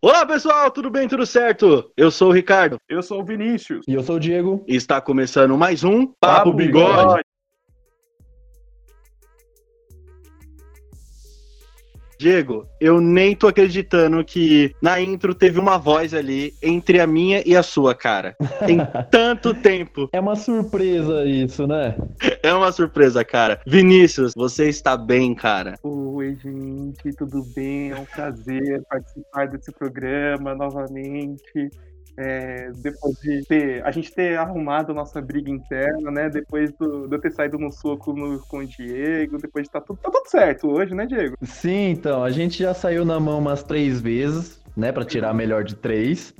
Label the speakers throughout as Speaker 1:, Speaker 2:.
Speaker 1: Olá pessoal, tudo bem, tudo certo? Eu sou o Ricardo.
Speaker 2: Eu sou o Vinícius.
Speaker 3: E eu sou o Diego.
Speaker 1: E está começando mais um Papo, Papo Bigode. Bigode. Diego, eu nem tô acreditando que na intro teve uma voz ali entre a minha e a sua, cara. Tem tanto tempo.
Speaker 3: É uma surpresa isso, né?
Speaker 1: É uma surpresa, cara. Vinícius, você está bem, cara?
Speaker 2: Oi, gente, tudo bem? É um prazer participar desse programa novamente. É, depois de ter, a gente ter arrumado a nossa briga interna, né? Depois do, de eu ter saído no soco no, com o Diego, depois de tá tudo, tá tudo certo hoje, né, Diego?
Speaker 3: Sim, então, a gente já saiu na mão umas três vezes né, para tirar melhor de três.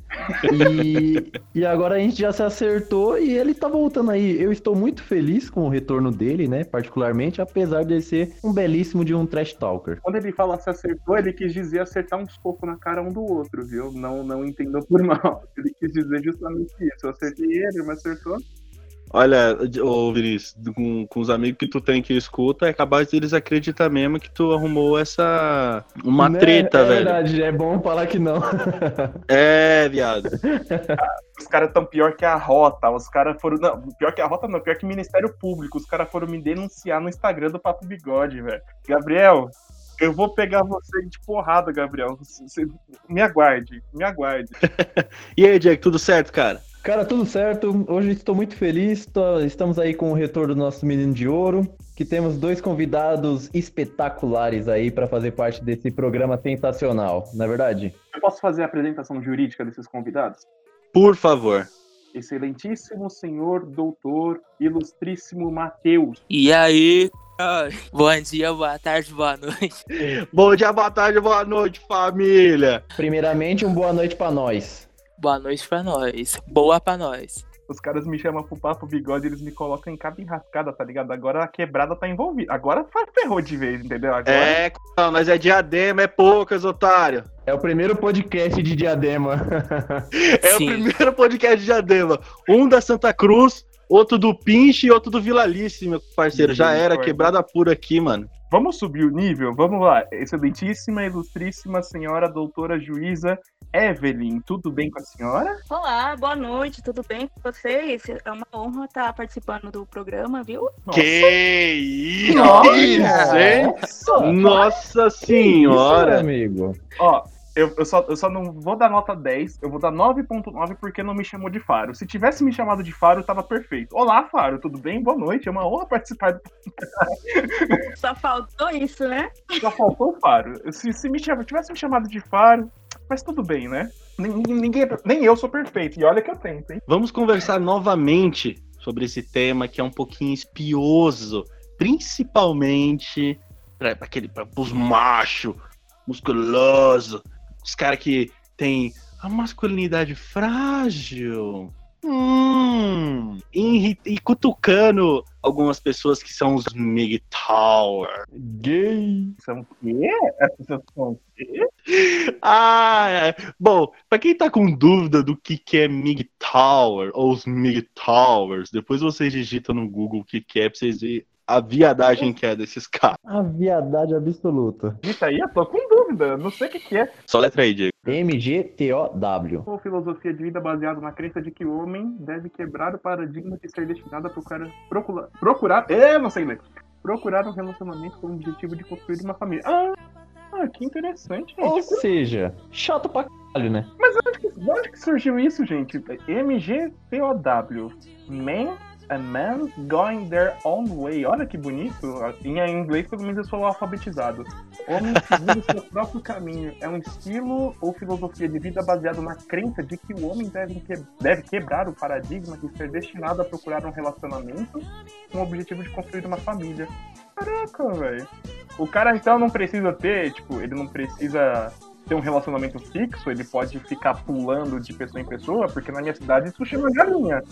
Speaker 3: E, e agora a gente já se acertou e ele tá voltando aí. Eu estou muito feliz com o retorno dele, né, particularmente, apesar de ele ser um belíssimo de um trash talker.
Speaker 2: Quando ele fala se acertou, ele quis dizer acertar uns pouco na cara um do outro, viu? Não, não entendam por mal. Ele quis dizer justamente isso. Eu acertei ele, mas acertou.
Speaker 1: Olha, ô Vinícius, com, com os amigos que tu tem que escuta, é capaz deles acreditar mesmo que tu arrumou essa. Uma né? treta,
Speaker 3: é
Speaker 1: velho.
Speaker 3: É verdade, é bom falar que não.
Speaker 1: é, viado.
Speaker 2: os caras tão pior que a rota. Os caras foram. Não, pior que a rota não, pior que o Ministério Público. Os caras foram me denunciar no Instagram do Papo Bigode, velho. Gabriel, eu vou pegar você de porrada, Gabriel. Você, me aguarde, me aguarde.
Speaker 1: e aí, Jack, tudo certo, cara?
Speaker 3: Cara, tudo certo. Hoje estou muito feliz. Tô... Estamos aí com o retorno do nosso menino de ouro, que temos dois convidados espetaculares aí para fazer parte desse programa sensacional, não é verdade?
Speaker 2: Eu posso fazer a apresentação jurídica desses convidados?
Speaker 1: Por favor.
Speaker 2: Excelentíssimo senhor doutor ilustríssimo Matheus.
Speaker 4: E aí, Bom dia, boa tarde, boa noite.
Speaker 1: Bom dia, boa tarde, boa noite, família.
Speaker 3: Primeiramente, um boa noite para nós.
Speaker 4: Boa noite pra nós. Boa pra nós.
Speaker 2: Os caras me chamam pro papo bigode, eles me colocam em cada enrascada, tá ligado? Agora a quebrada tá envolvida. Agora ferrou de vez, entendeu? Agora...
Speaker 1: É, não, mas é diadema, é poucas, otário.
Speaker 3: É o primeiro podcast de diadema.
Speaker 1: é Sim. o primeiro podcast de diadema. Um da Santa Cruz, outro do Pinche e outro do Vila Alice, meu parceiro. Já era, quebrada pura aqui, mano.
Speaker 2: Vamos subir o nível? Vamos lá. Excelentíssima, ilustríssima senhora doutora juíza Evelyn, tudo bem com a senhora?
Speaker 5: Olá, boa noite, tudo bem com vocês? É uma honra estar participando do programa, viu?
Speaker 1: Nossa. Que isso, Nossa, Nossa senhora!
Speaker 3: Isso, amigo.
Speaker 2: Ó, eu, eu, só, eu só não vou dar nota 10, eu vou dar 9.9 porque não me chamou de Faro. Se tivesse me chamado de Faro, tava perfeito. Olá, Faro, tudo bem? Boa noite, é uma honra participar do.
Speaker 5: Só faltou isso, né?
Speaker 2: Só faltou o Faro. Se, se me chama, tivesse me chamado de Faro, mas tudo bem, né? Ninguém, nem eu sou perfeito, e olha que eu tento, hein?
Speaker 1: Vamos conversar novamente sobre esse tema que é um pouquinho espioso, principalmente para aquele para os machos musculoso os caras que tem a masculinidade frágil. Hum, e, e, cutucando algumas pessoas que são os MGTOWER.
Speaker 2: Gay. São o quê? Essas são o quê?
Speaker 1: Ah, é. bom, pra quem tá com dúvida do que, que é MGTOWER ou os MGTOWERs, depois vocês digitam no Google o que, que é pra vocês verem a viadagem que é desses caras.
Speaker 3: A viadagem absoluta.
Speaker 2: Isso aí, eu tô com dúvida, não sei o que, que é.
Speaker 1: Só letra aí, Diego.
Speaker 3: MGTOW.
Speaker 2: Ou filosofia de vida baseada na crença de que o homem deve quebrar o paradigma de ser destinado a procurar. Procurar. procurar é, não sei ler. Procurar um relacionamento com o objetivo de construir uma família. Ah! Ah, que interessante, gente.
Speaker 3: Ou seja, chato pra caralho, né?
Speaker 2: Mas onde que, onde que surgiu isso, gente? MGTOW. Man a man going their own way. Olha que bonito. Em inglês, pelo menos, eu sou alfabetizado. Homem seguindo seu próprio caminho. É um estilo ou filosofia de vida baseado na crença de que o homem deve, que... deve quebrar o paradigma de ser destinado a procurar um relacionamento com o objetivo de construir uma família. Caraca, velho. O cara, então, não precisa ter, tipo, ele não precisa ter um relacionamento fixo, ele pode ficar pulando de pessoa em pessoa, porque na minha cidade isso chama galinha.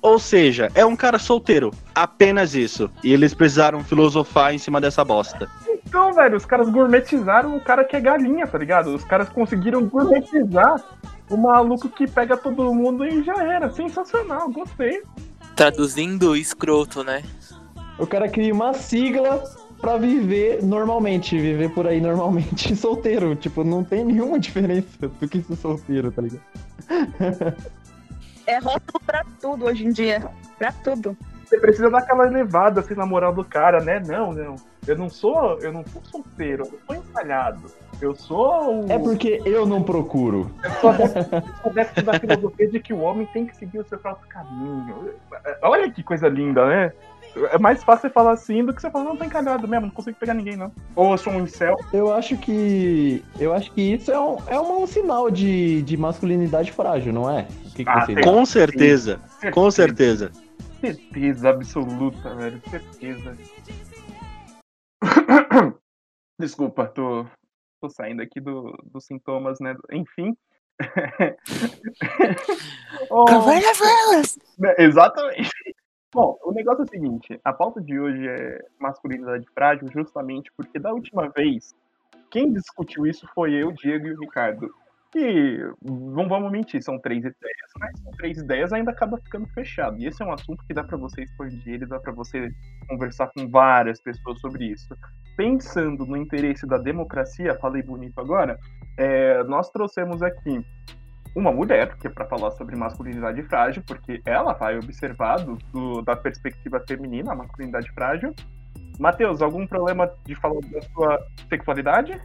Speaker 1: Ou seja, é um cara solteiro. Apenas isso. E eles precisaram filosofar em cima dessa bosta.
Speaker 2: Então, velho, os caras gourmetizaram o cara que é galinha, tá ligado? Os caras conseguiram gourmetizar o maluco que pega todo mundo e já era. Sensacional, gostei.
Speaker 4: Traduzindo escroto, né?
Speaker 3: O cara cria uma sigla pra viver normalmente, viver por aí normalmente solteiro. Tipo, não tem nenhuma diferença do que ser solteiro, tá ligado?
Speaker 5: É rótulo pra tudo hoje em dia. Pra tudo.
Speaker 2: Você precisa dar aquela elevada assim na moral do cara, né? Não, não. Eu não sou, eu não sou solteiro, eu sou encalhado. Eu sou o.
Speaker 3: É porque eu não procuro.
Speaker 2: Eu sou adepto, eu sou adepto da filosofia de que o homem tem que seguir o seu próprio caminho. Olha que coisa linda, né? É mais fácil você falar assim do que você falar, não, tá encalhado mesmo, não consigo pegar ninguém, não. Ou eu sou um incel.
Speaker 3: Eu acho que. Eu acho que isso é um, é um sinal de, de masculinidade frágil, não é? O que, que
Speaker 2: Ah,
Speaker 3: você
Speaker 2: tem.
Speaker 1: Com certeza. Com certeza.
Speaker 2: Certeza absoluta, velho. Certeza. Desculpa, tô, tô saindo aqui do, dos sintomas, né? Enfim. Oh, né, exatamente. Bom, o negócio é o seguinte: a pauta de hoje é masculinidade frágil, justamente porque da última vez, quem discutiu isso foi eu, Diego e o Ricardo. E não vamos mentir, são três ideias, mas com três ideias ainda acaba ficando fechado. E esse é um assunto que dá pra você expandir, ele dá pra você conversar com várias pessoas sobre isso. Pensando no interesse da democracia, falei bonito agora, é, nós trouxemos aqui uma mulher, que é para falar sobre masculinidade frágil, porque ela vai observar do, do- da perspectiva feminina a masculinidade frágil. Matheus, algum problema de falar da sua sexualidade?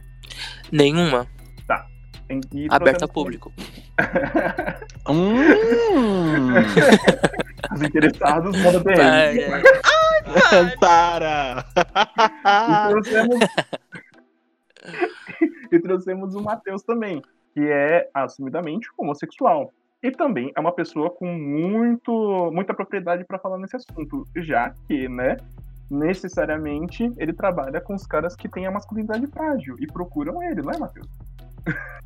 Speaker 4: Nenhuma.
Speaker 2: Em- e
Speaker 4: Aberta ao público.
Speaker 1: Hum.
Speaker 2: Os interessados, manda DM.
Speaker 4: Ai, ai.
Speaker 1: Para!
Speaker 2: E trouxemos... e trouxemos o Matheus também, que é assumidamente homossexual. E também é uma pessoa com muito, muita propriedade para falar nesse assunto, já que, né, necessariamente ele trabalha com os caras que têm a masculinidade frágil e procuram ele, não é, Matheus?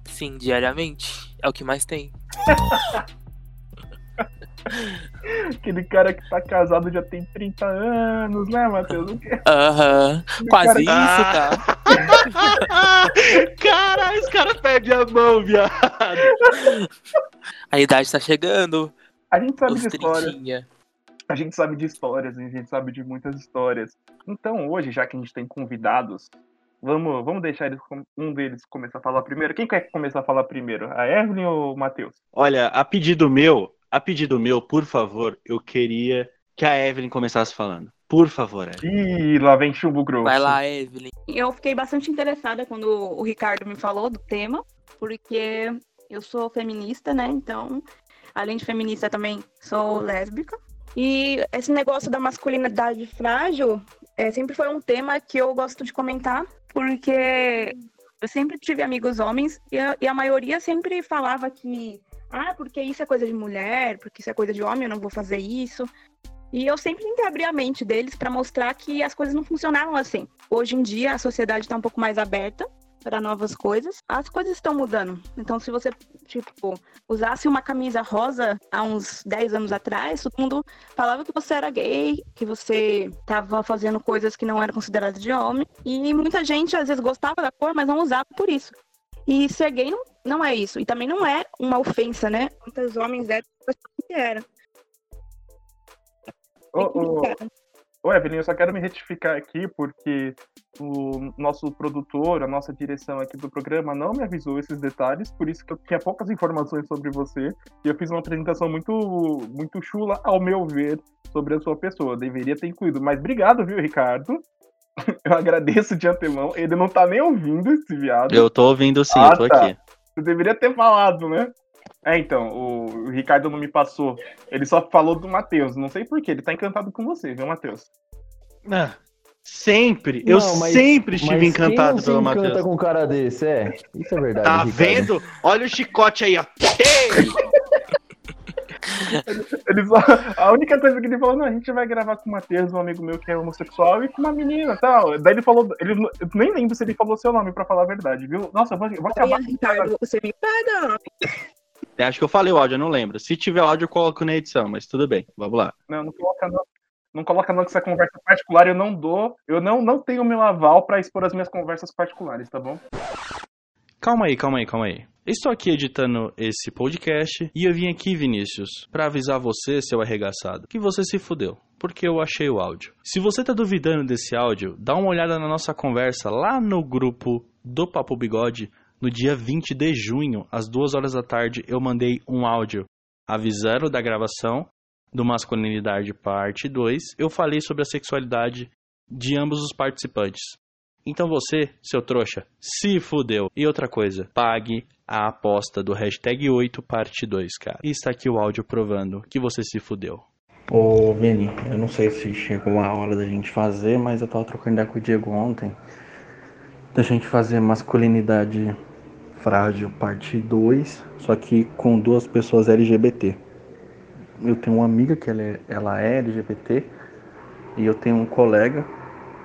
Speaker 4: Sim, diariamente. É o que mais tem.
Speaker 2: Aquele cara que tá casado já tem 30 anos, né, Matheus?
Speaker 4: Aham.
Speaker 2: Aquele
Speaker 4: Quase
Speaker 2: cara-
Speaker 4: isso, tá?
Speaker 1: Cara, esse cara perde a mão, viado.
Speaker 4: A idade tá chegando.
Speaker 2: A gente sabe
Speaker 4: Os
Speaker 2: de histórias.
Speaker 4: trintinha.
Speaker 2: A gente sabe de histórias, a gente sabe de muitas histórias. Então, hoje, já que a gente tem convidados, vamos, vamos deixar eles, um deles começar a falar primeiro. Quem quer começar a falar primeiro? A Evelyn ou o Matheus?
Speaker 1: Olha, a pedido meu, a pedido meu, por favor, eu queria que a Evelyn começasse falando. Por favor, Evelyn.
Speaker 2: Ih, lá vem chumbo grosso.
Speaker 4: Vai lá, Evelyn.
Speaker 5: Eu fiquei bastante interessada quando o Ricardo me falou do tema, porque eu sou feminista, né? Então, além de feminista, também sou lésbica. E esse negócio da masculinidade frágil é, sempre foi um tema que eu gosto de comentar, porque eu sempre tive amigos homens e a, e a maioria sempre falava que, ah, porque isso é coisa de mulher, porque isso é coisa de homem, eu não vou fazer isso. E eu sempre tentei abrir a mente deles para mostrar que as coisas não funcionavam assim. Hoje em dia a sociedade está um pouco mais aberta para novas coisas. As coisas estão mudando. Então, se você, tipo, usasse uma camisa rosa há uns 10 anos atrás, todo mundo falava que você era gay, que você estava fazendo coisas que não eram consideradas de homem. E muita gente, às vezes, gostava da cor, mas não usava por isso. E ser gay não, não é isso. E também não é uma ofensa, né? Muitos homens héteros que era.
Speaker 2: Ô, ô, ô, Evelyn, eu só quero me retificar aqui porque o nosso produtor, a nossa direção aqui do programa não me avisou esses detalhes, por isso que eu tinha poucas informações sobre você e eu fiz uma apresentação muito, muito chula, ao meu ver, sobre a sua pessoa. Eu deveria ter incluído, mas obrigado, viu, Ricardo? Eu agradeço de antemão. Ele não tá nem ouvindo esse viado.
Speaker 1: Eu tô ouvindo sim,
Speaker 2: Ah,
Speaker 1: eu tô
Speaker 2: tá.
Speaker 1: aqui.
Speaker 2: Você deveria ter falado, né? É, então, o, Ricardo não me passou. Ele só falou do Matheus. Não sei porquê, ele tá encantado com você, viu, Matheus?
Speaker 1: Ah, sempre, eu
Speaker 3: Não, mas-
Speaker 1: sempre estive
Speaker 3: Mas
Speaker 1: encantado
Speaker 3: quem
Speaker 1: pelo
Speaker 3: se encanta
Speaker 1: Matheus.
Speaker 3: com um cara desse, é. Isso é verdade.
Speaker 1: Tá
Speaker 3: Ricardo.
Speaker 1: vendo? Olha o chicote aí, ó. Ei!
Speaker 2: Ele só- a única coisa que ele falou, não, a gente vai gravar com o Matheus, um amigo meu que é homossexual, e com uma menina e tal. Daí ele falou, ele, eu nem lembro se ele falou seu nome pra falar a verdade, viu? Nossa, eu vou, eu vou acabar
Speaker 5: Ricardo, você me pega.
Speaker 1: Acho que eu falei o áudio, eu não lembro. Se tiver áudio, eu coloco na edição, mas tudo bem, vamos lá.
Speaker 2: Não, não coloca não. Não coloca não que essa conversa particular eu não dou. Eu não, não tenho meu aval pra expor as minhas conversas particulares, tá bom?
Speaker 1: Calma aí, calma aí, calma aí. Estou aqui editando esse podcast e eu vim aqui, Vinícius, para avisar você, seu arregaçado, que você se fudeu, porque eu achei o áudio. Se você tá duvidando desse áudio, dá uma olhada na nossa conversa lá no grupo do Papo Bigode. No dia 20 de junho, às 2 horas da tarde, eu mandei um áudio avisando da gravação do Masculinidade Parte 2. Eu falei sobre a sexualidade de ambos os participantes. Então você, seu trouxa, se fudeu. E outra coisa, pague a aposta do hashtag 8 parte 2, cara. E está aqui o áudio provando que você se fudeu.
Speaker 6: Ô Vini, eu não sei se chegou a hora da gente fazer, mas eu tava trocando ideia com o Diego ontem. Da gente fazer masculinidade frágil parte 2, só que com duas pessoas LGBT. Eu tenho uma amiga que ela é, ela é LGBT e eu tenho um colega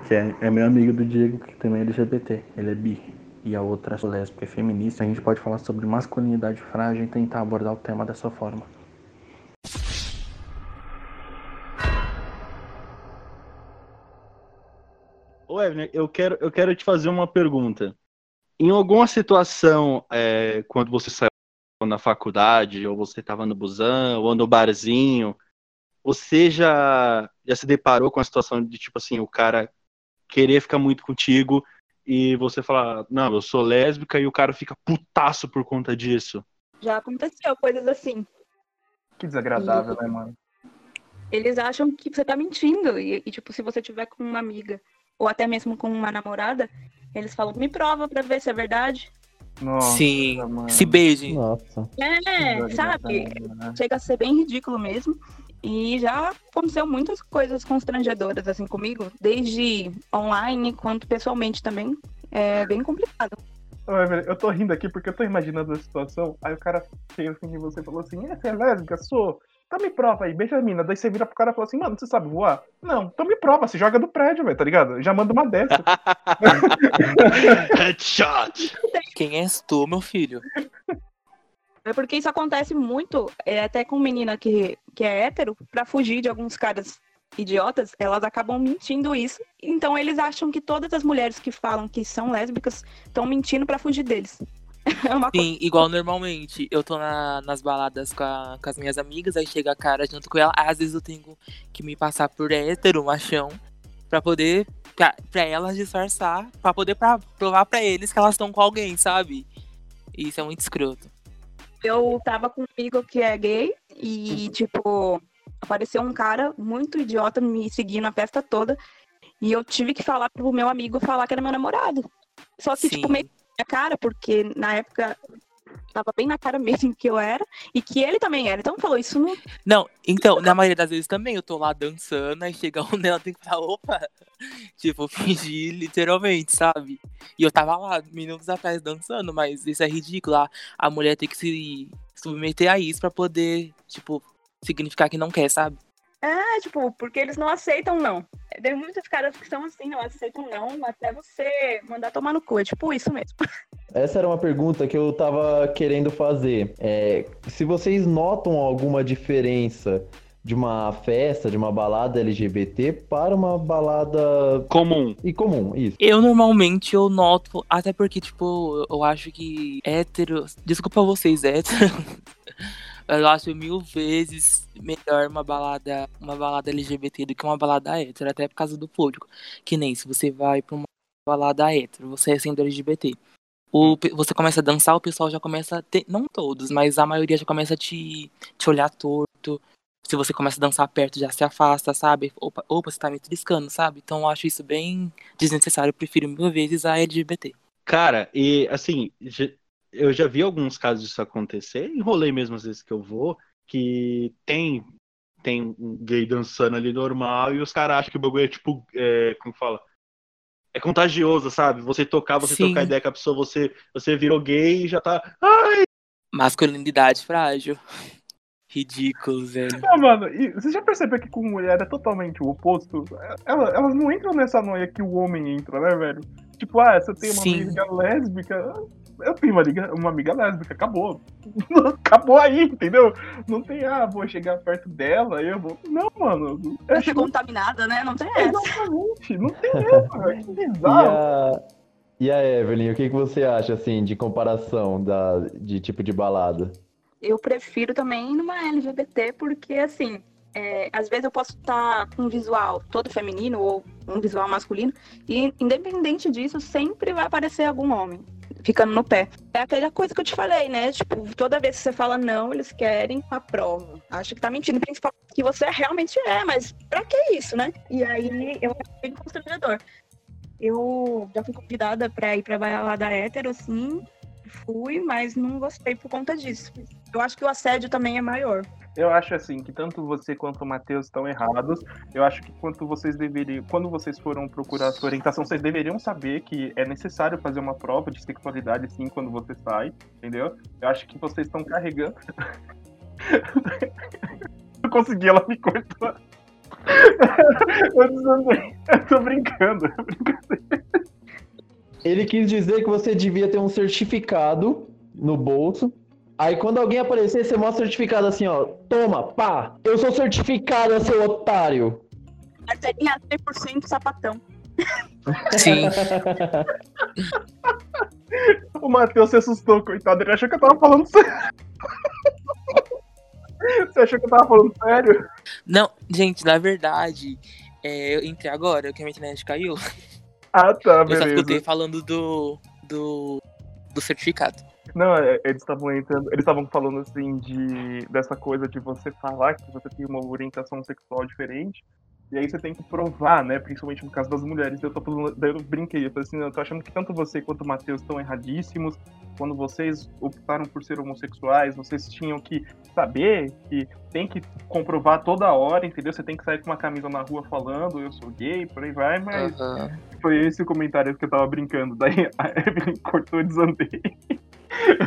Speaker 6: que é, é meu amigo do Diego que também é LGBT, ele é bi. E a outra é lésbica e feminista. A gente pode falar sobre masculinidade frágil e tentar abordar o tema dessa forma.
Speaker 1: Ô, Evelyn, eu quero, eu quero te fazer uma pergunta. Em alguma situação, é, quando você saiu na faculdade, ou você estava no busão, ou no barzinho, você já, já se deparou com a situação de, tipo assim, o cara querer ficar muito contigo e você falar, não, eu sou lésbica, e o cara fica putaço por conta disso?
Speaker 5: Já aconteceu coisas assim.
Speaker 2: Que desagradável, né, mano?
Speaker 5: Eles acham que você tá mentindo. E, e, tipo, se você tiver com uma amiga, ou até mesmo com uma namorada, eles falam, me prova pra ver se é verdade.
Speaker 2: Nossa,
Speaker 4: Sim.
Speaker 2: mano.
Speaker 4: Se beijem.
Speaker 3: Nossa.
Speaker 5: É, sabe?
Speaker 2: Né?
Speaker 5: Chega a ser bem ridículo mesmo. E já aconteceu muitas coisas constrangedoras assim comigo, desde online quanto pessoalmente também. É bem complicado.
Speaker 2: Eu tô rindo aqui porque eu tô imaginando a situação. Aí o cara fez assim em você e falou assim: É, você é lésbica? Sou. Então me prova aí, beija a mina. Daí você vira pro cara e fala assim: Mano, você sabe voar? Não, então me prova, se joga do prédio, velho, tá ligado? Já manda uma dessa.
Speaker 1: Headshot!
Speaker 4: Quem és tu, meu filho?
Speaker 5: É porque isso acontece muito, é, até com menina que, que é hétero, pra fugir de alguns caras idiotas, elas acabam mentindo isso. Então eles acham que todas as mulheres que falam que são lésbicas estão mentindo pra fugir deles. É uma coisa.
Speaker 4: Sim, igual normalmente. Eu tô na- nas baladas com, a- com as minhas amigas, aí chega a cara junto com ela. Às vezes eu tenho que me passar por hétero, machão, pra poder. Pra, pra elas disfarçar, pra poder pra, provar pra eles que elas estão com alguém, sabe? E isso é muito escroto.
Speaker 5: Eu tava com um amigo que é gay e, tipo, apareceu um cara muito idiota me seguindo a festa toda. E eu tive que falar pro meu amigo falar que era meu namorado. Só que, tipo,
Speaker 4: Sim.
Speaker 5: meio na cara, porque na época tava bem na cara mesmo que eu era e que ele também era. Então falou, isso não.
Speaker 4: Não, então, na maioria das vezes também, eu tô lá dançando, aí chega um dela tem que falar, opa! Tipo, fingir literalmente, sabe? E eu tava lá, minutos atrás, dançando, mas isso é ridículo. A, a mulher tem que se submeter a isso pra poder, tipo, significar que não quer, sabe?
Speaker 5: É, tipo, porque eles não aceitam não. Tem muitos caras que são assim, não aceitam não, até você mandar tomar no cu. É tipo isso mesmo.
Speaker 3: Essa era uma pergunta que eu tava querendo fazer. É, se vocês notam alguma diferença de uma festa, de uma balada LGBT para uma balada
Speaker 1: Comum.
Speaker 3: e comum, isso.
Speaker 4: Eu normalmente eu noto, até porque, tipo, eu acho que hétero. Desculpa vocês, hétero. Eu acho mil vezes melhor uma balada, uma balada LGBT do que uma balada hétero, até por causa do público. Que nem se você vai pra uma balada hétero, você é sendo LGBT. O, você começa a dançar, o pessoal já começa a ter, não todos, mas a maioria já começa a te, te olhar torto. Se você começa a dançar perto, já se afasta, sabe? Opa, opa, você tá me triscando, sabe? Então eu acho isso bem desnecessário. Eu prefiro mil vezes a LGBT.
Speaker 1: Cara, e assim, eu já vi alguns casos disso acontecer, enrolei mesmo às vezes que eu vou, que tem tem um gay dançando ali normal e os caras acham que o bagulho é tipo, é, como fala? É contagioso, sabe? Você tocar, você
Speaker 4: Sim.
Speaker 1: tocar ideia com a pessoa, você, você virou gay e já tá. Ai!
Speaker 4: Masculinidade frágil. Ridículo, velho.
Speaker 2: Não, mano, e você já percebeu que com mulher é totalmente o oposto? Elas, elas não entram nessa noia que o homem entra, né, velho? Tipo, ah, você tem uma
Speaker 4: Sim.
Speaker 2: amiga lésbica. Eu tenho uma amiga, uma amiga lésbica, acabou. acabou aí, entendeu? Não tem, ah, vou chegar perto dela, eu vou. Não, mano. É
Speaker 5: Ser contaminada, né? Não tem essa.
Speaker 2: Exatamente, não tem essa, velho. Que
Speaker 3: E
Speaker 2: bizarro.
Speaker 3: a, E a Evelyn, o que, que você acha, assim, de comparação da, de tipo de balada?
Speaker 5: Eu prefiro também numa LGBT, porque assim, é, às vezes eu posso estar com um visual todo feminino ou um visual masculino, e independente disso, sempre vai aparecer algum homem ficando no pé. É aquela coisa que eu te falei, né? Tipo, toda vez que você fala não, eles querem a prova. Acho que tá mentindo, principalmente que você realmente é, mas pra que isso, né? E aí eu acho bem constrangedor. Eu já fui convidada pra ir pra balada hétero, assim, fui, mas não gostei por conta disso. Eu acho que o assédio também é maior.
Speaker 2: Eu acho assim que tanto você quanto o Matheus estão errados. Eu acho que quanto vocês deveriam, quando vocês foram procurar sua orientação, vocês deveriam saber que é necessário fazer uma prova de sexualidade sim quando você sai, entendeu? Eu acho que vocês estão carregando. Eu consegui, ela me cortou. Eu tô brincando. Eu brincando.
Speaker 3: Ele quis dizer que você devia ter um certificado no bolso. Aí quando alguém aparecer, você mostra o certificado assim, ó. Toma, pá! Eu sou certificado, seu otário!
Speaker 5: Carteirinha 100% sapatão.
Speaker 4: Sim.
Speaker 2: O Matheus se assustou, coitado. Ele achou que eu tava falando sério. Você achou que eu tava falando sério?
Speaker 4: Não, gente, na verdade, é, eu entrei agora, que a minha internet caiu.
Speaker 2: Ah, tá,
Speaker 4: Eu só escutei
Speaker 2: beleza.
Speaker 4: falando do, do, do certificado.
Speaker 2: Não, é, eles estavam entrando, eles estavam falando assim de dessa coisa de você falar que você tem uma orientação sexual diferente. E aí você tem que provar, né? Principalmente no caso das mulheres. Eu tô daí eu brinquei, eu falei assim, eu tô achando que tanto você quanto o Matheus estão erradíssimos. Quando vocês optaram por ser homossexuais, vocês tinham que saber que tem que comprovar toda hora, entendeu? Você tem que sair com uma camisa na rua falando, eu sou gay, por aí vai, mas foi esse o comentário que eu tava brincando. Daí a Evelyn cortou e desandei.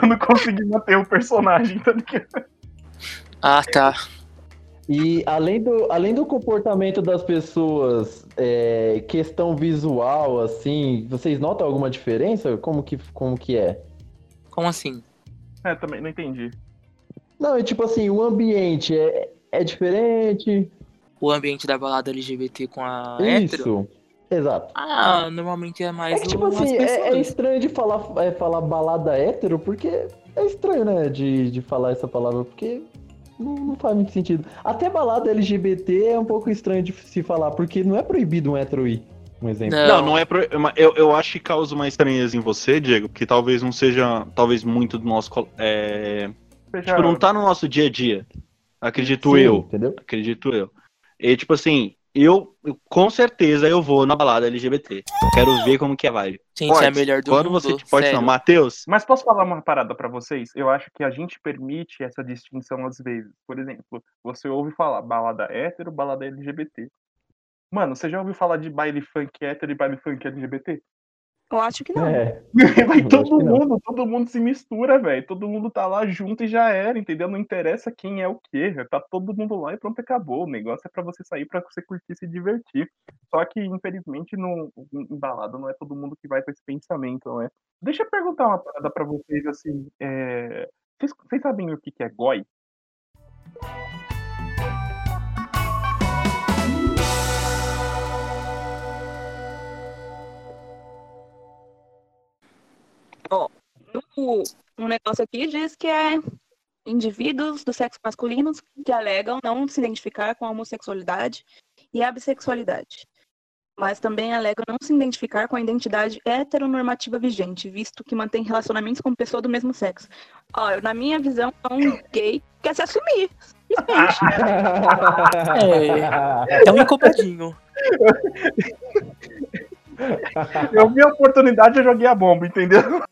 Speaker 2: Eu não consegui manter o personagem, tá ligado?
Speaker 4: Ah, tá.
Speaker 3: E além do, além do comportamento das pessoas, é, questão visual, assim, vocês notam alguma diferença? Como que, como que é?
Speaker 4: Como assim?
Speaker 2: É, também não entendi.
Speaker 3: Não, é tipo assim, o ambiente é, é diferente.
Speaker 4: O ambiente da balada LGBT com a hétero?
Speaker 3: Isso. Exato.
Speaker 4: Ah, normalmente é mais
Speaker 3: É que, tipo assim,
Speaker 4: as
Speaker 3: é, é estranho de falar, é, falar balada hétero, porque é estranho, né, de, de falar essa palavra, porque não, não faz muito sentido. Até balada LGBT é um pouco estranho de se falar, porque não é proibido um hétero ir, um exemplo.
Speaker 4: Não.
Speaker 1: Não, não é. Pro... Eu, eu acho que causa uma estranheza em você, Diego, porque talvez não seja. Talvez muito do nosso. co- É... Tipo, não tá no nosso dia a dia. Acredito
Speaker 3: Sim,
Speaker 1: eu.
Speaker 3: Entendeu?
Speaker 1: Acredito eu. E, tipo assim, eu, eu- com certeza eu vou na balada LGBT. Quero ver como que é a vibe.
Speaker 4: Gente, é a
Speaker 1: Pode.
Speaker 4: melhor do
Speaker 1: Quando
Speaker 4: mundo.
Speaker 1: você pode
Speaker 4: sério.
Speaker 1: não, Matheus,
Speaker 2: Mas posso falar uma parada pra vocês? Eu acho que a gente permite essa distinção às vezes. Por exemplo, você ouve falar balada hétero, balada LGBT. Mano, você já ouviu falar de baile funk hétero e baile funk LGBT?
Speaker 5: Eu acho que não.
Speaker 3: É.
Speaker 2: Vai
Speaker 3: Eu
Speaker 2: todo mundo, todo mundo se mistura, velho. Todo mundo tá lá junto e já era, entendeu? Não interessa quem é o quê. Tá todo mundo lá e pronto, acabou. O negócio é pra você sair, pra você curtir e se divertir. Só que, infelizmente, no, em balada não é todo mundo que vai com esse pensamento, não é? Deixa eu perguntar uma parada pra vocês, assim. é, Vocês, vocês sabem o que, que é goi?
Speaker 5: O, um negócio aqui diz que é indivíduos do sexo masculino que alegam não se identificar com a homossexualidade e a bissexualidade. Mas também alegam não se identificar com a identidade heteronormativa vigente, visto que mantém relacionamentos com pessoa do mesmo sexo. Ó, na minha visão, é um gay que quer se assumir.
Speaker 4: É um encopadinho.
Speaker 2: Eu vi a oportunidade e eu joguei a bomba, entendeu?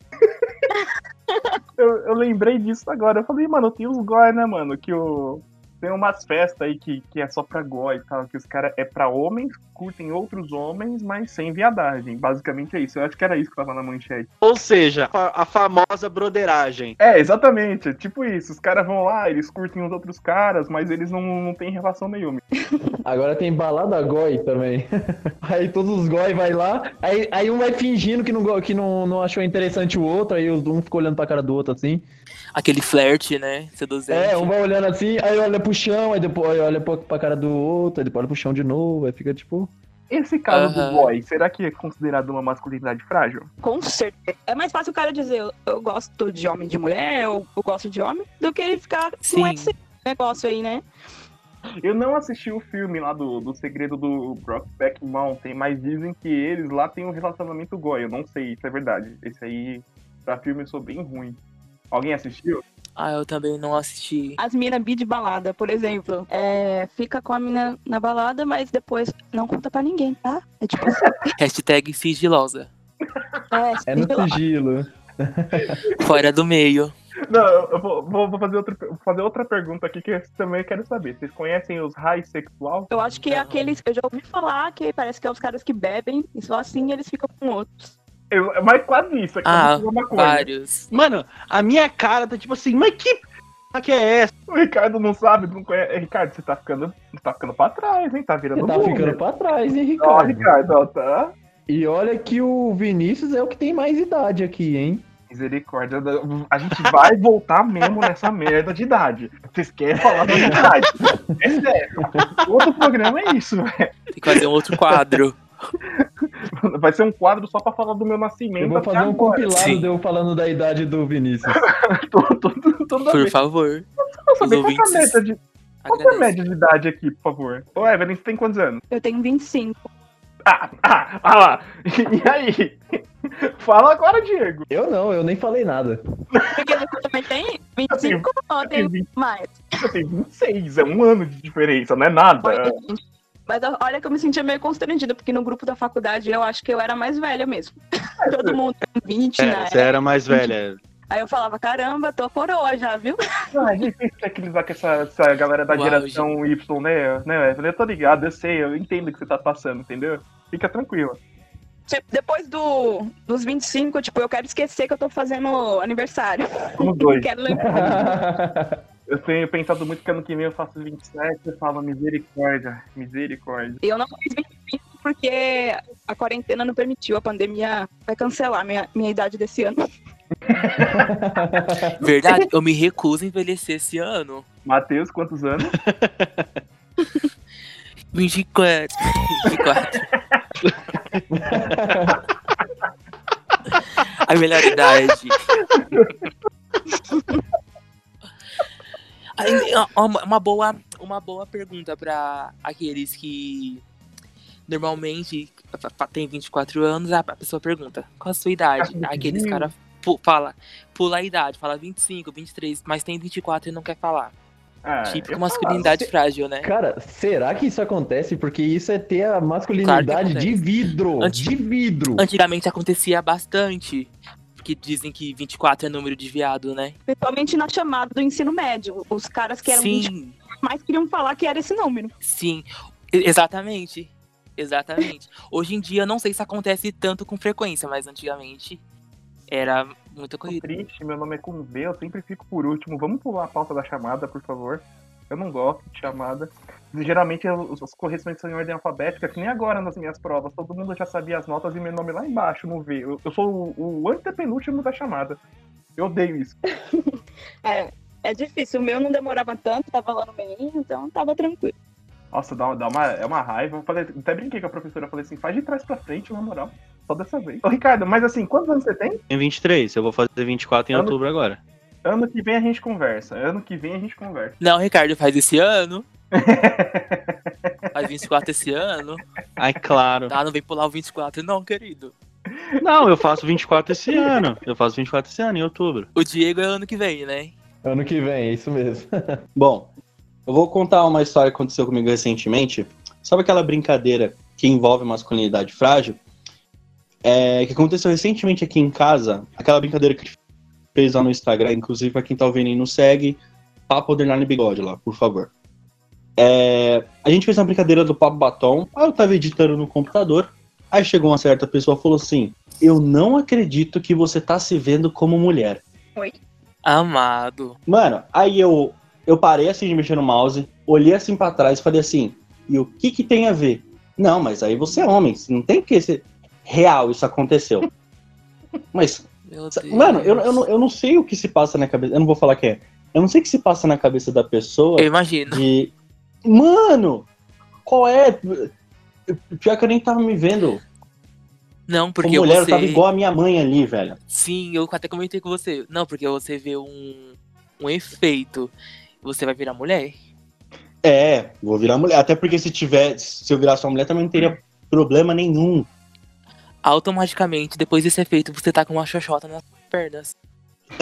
Speaker 2: Eu, eu lembrei disso agora. Eu falei, mano, tem uns goi, né, mano? Que o. Tem umas festas aí que, que é só pra goi e tal, que os caras é pra homens, curtem outros homens, mas sem viadagem. Basicamente é isso. Eu acho que era isso que tava na manchete.
Speaker 1: ou seja, a, a famosa broderagem.
Speaker 2: É, exatamente. Tipo isso. Os caras vão lá, eles curtem os outros caras, mas eles não, não têm relação nenhuma.
Speaker 3: Agora tem balada goi também. Aí todos os goi vai lá, aí, aí um vai fingindo que, não, go- que não, não achou interessante o outro, aí os um ficam olhando pra cara do outro assim.
Speaker 4: Aquele flerte, né? Seduzente.
Speaker 3: É, um vai olhando assim, aí olha pro chão, aí depois olha pra, cara do outro, aí depois olha pro chão de novo, aí fica tipo.
Speaker 2: Esse caso
Speaker 4: Aham.
Speaker 2: do boy, será que é considerado uma masculinidade frágil?
Speaker 5: Com certeza. É mais fácil o cara dizer eu, eu gosto de homem de mulher, ou eu gosto de homem, do que ele ficar
Speaker 4: Sim.
Speaker 5: com esse negócio aí, né?
Speaker 2: Eu não assisti o filme lá do, do segredo do Brockback Mountain, mas dizem que eles lá têm um relacionamento goi. Eu não sei, isso é verdade. Esse aí, pra filme, eu sou bem ruim. Alguém assistiu?
Speaker 4: Ah, eu também não assisti.
Speaker 5: As minas bi de balada, por exemplo, é, fica com a mina na balada, mas depois não conta pra ninguém, tá? É tipo assim,
Speaker 4: Hashtag sigilosa.
Speaker 5: é,
Speaker 3: É no
Speaker 5: sigilo-.
Speaker 4: Fora do meio.
Speaker 2: Não, eu vou, vou- vou fazer, outra, vou fazer outra pergunta aqui que eu também quero saber. Vocês conhecem os raios sexual?
Speaker 5: Eu acho que é aqueles. Eu já ouvi falar que parece que é os caras que bebem e só assim eles ficam com outros.
Speaker 2: Eu, mas quase isso, é
Speaker 4: Ah,
Speaker 2: uma coisa.
Speaker 4: Vários.
Speaker 1: Mano, a minha cara tá tipo assim, mas que que é essa?
Speaker 2: O Ricardo não sabe, não conhece. Ricardo, você tá ficando, você tá ficando pra trás, hein? Tá virando
Speaker 3: Você tá ficando pra trás, hein,
Speaker 2: Ó,
Speaker 3: Ricardo?
Speaker 2: Ricardo, ó, tá.
Speaker 3: E olha que o Vinícius é o que tem mais idade aqui, hein?
Speaker 2: Misericórdia. A gente vai voltar mesmo nessa merda de idade. Vocês querem falar da idade? É sério. Outro programa é isso, velho.
Speaker 4: Tem que fazer um outro quadro.
Speaker 2: Vai ser um quadro só pra falar do meu nascimento.
Speaker 3: Eu vou fazer um
Speaker 2: agora.
Speaker 3: compilado
Speaker 4: Sim.
Speaker 3: de eu falando da idade do Vinícius.
Speaker 2: Todo- todo- Toda
Speaker 4: Por
Speaker 2: vez.
Speaker 4: favor.
Speaker 2: Eu saber qual é a de, qual é a média de idade aqui, por favor? Ô, Evelyn, você tem quantos anos?
Speaker 5: Eu tenho 25.
Speaker 2: Ah, ah, ah lá. E aí? Fala agora, Diego.
Speaker 3: Eu não, eu nem falei nada.
Speaker 5: Porque você também tem 25 ou eu tenho
Speaker 2: tenho
Speaker 5: mais?
Speaker 2: Eu tenho 26, é um ano de diferença, não é nada.
Speaker 5: 20. Mas olha que eu me sentia meio constrangida, porque no grupo da faculdade eu acho que eu era mais velha mesmo. Todo mundo com 20,
Speaker 1: É,
Speaker 5: né?
Speaker 1: você era mais velha.
Speaker 5: Aí eu falava, caramba, tô coroa já, viu?
Speaker 2: Ah, é difícil ter que lidar com essa, essa galera da
Speaker 4: Uau,
Speaker 2: geração Y, né? né? Eu tô ligado, eu sei, eu entendo o que você tá passando, entendeu? Fica tranquila.
Speaker 5: Tipo, depois do, dos 25, tipo, eu quero esquecer que eu tô fazendo aniversário.
Speaker 2: Somos dois.
Speaker 5: Quero lembrar.
Speaker 2: Eu tenho pensado muito que ano que vem eu faço 27 e falo misericórdia, misericórdia.
Speaker 5: E eu não fiz 25 porque a quarentena não permitiu, a pandemia vai cancelar minha, minha idade desse ano.
Speaker 4: Verdade, eu me recuso a envelhecer esse ano.
Speaker 2: Matheus, quantos anos?
Speaker 4: 24. 24. A melhor idade. Uma boa, uma boa pergunta pra aqueles que normalmente tem 24 anos, a pessoa pergunta, qual a sua idade?
Speaker 2: Acho
Speaker 4: Aqueles
Speaker 2: que-
Speaker 4: caras fala, pula a idade, fala 25, 23, mas tem 24 e não quer falar.
Speaker 2: Ah,
Speaker 4: Típico masculinidade frágil, né?
Speaker 3: Cara, será que isso acontece? Porque isso é ter a
Speaker 4: Claro
Speaker 3: masculinidade
Speaker 4: que
Speaker 3: de vidro.
Speaker 4: Anti-
Speaker 3: De vidro.
Speaker 4: Antigamente acontecia bastante. Porque dizem que 24 é número de viado, né?
Speaker 5: Principalmente na chamada do ensino médio. Os caras que eram 20
Speaker 4: Sim,
Speaker 5: mais queriam falar que era esse número.
Speaker 4: sim. Exatamente. Exatamente. Hoje em dia, não sei se acontece tanto com frequência, mas antigamente era muito
Speaker 2: Tô
Speaker 4: corrido.
Speaker 2: triste, meu nome é com V, eu sempre fico por último. Vamos pular a pauta da chamada, por favor. Eu não gosto de chamada. Geralmente os- as correções são em ordem alfabética, que nem agora nas minhas provas. Todo mundo já sabia as notas e meu nome lá embaixo no V. Eu, eu sou o, o antepenúltimo da chamada. Eu odeio isso.
Speaker 5: É, é difícil. O meu não demorava tanto, tava lá no meio, então tava tranquilo.
Speaker 2: Nossa, dá, dá uma, é uma raiva. Eu falei, até brinquei com a professora, falei assim, faz de trás pra frente, na moral. Só dessa vez. Ô, Ricardo, mas assim, quantos anos você tem?
Speaker 1: Tem 23, eu vou fazer 24 em
Speaker 2: Ano-
Speaker 1: outubro agora.
Speaker 2: Ano que vem a gente conversa. Ano que vem a gente conversa.
Speaker 4: Não, Ricardo, faz esse ano. Faz 24 esse ano.
Speaker 1: Ai, claro.
Speaker 4: Tá, não vem pular o 24, não, querido.
Speaker 1: Não, eu faço 24 esse ano. Eu faço 24 esse ano, em outubro.
Speaker 4: O Diego é ano que vem, né?
Speaker 3: Ano que vem, é isso mesmo.
Speaker 1: Bom, eu vou contar uma história que aconteceu comigo recentemente. Sabe aquela brincadeira que envolve masculinidade frágil? É, que aconteceu recentemente aqui em casa. Aquela brincadeira que a gente fez lá no Instagram, inclusive pra quem tá ouvindo e não segue, Papo Underline Bigode lá, por favor. É, a gente fez uma brincadeira do Papo Batom. Aí eu tava editando no computador. Aí chegou uma certa pessoa e falou assim: Eu não acredito que você tá se vendo como mulher.
Speaker 4: Amado.
Speaker 1: Mano, aí eu, eu parei assim de mexer no mouse, olhei assim pra trás e falei assim, e o que que tem a ver? Não, mas aí você é homem, não tem que ser real isso aconteceu. Mas. Mano, eu, eu, não, eu não sei o que se passa na cabeça, eu não vou falar que é, eu não sei o que se passa na cabeça da pessoa
Speaker 4: Eu imagino.
Speaker 1: de, mano, qual é? Pior que eu nem tava me vendo
Speaker 4: Não, porque
Speaker 1: como mulher,
Speaker 4: você.
Speaker 1: eu tava igual a minha mãe ali, velho.
Speaker 4: Sim, eu até comentei com você. Não, porque você vê um, um efeito. Você vai virar mulher.
Speaker 1: É, vou virar mulher. Até porque se tiver, se eu virar sua mulher, também não teria problema nenhum.
Speaker 4: Automaticamente, depois desse efeito, você tá com uma xoxota nas pernas.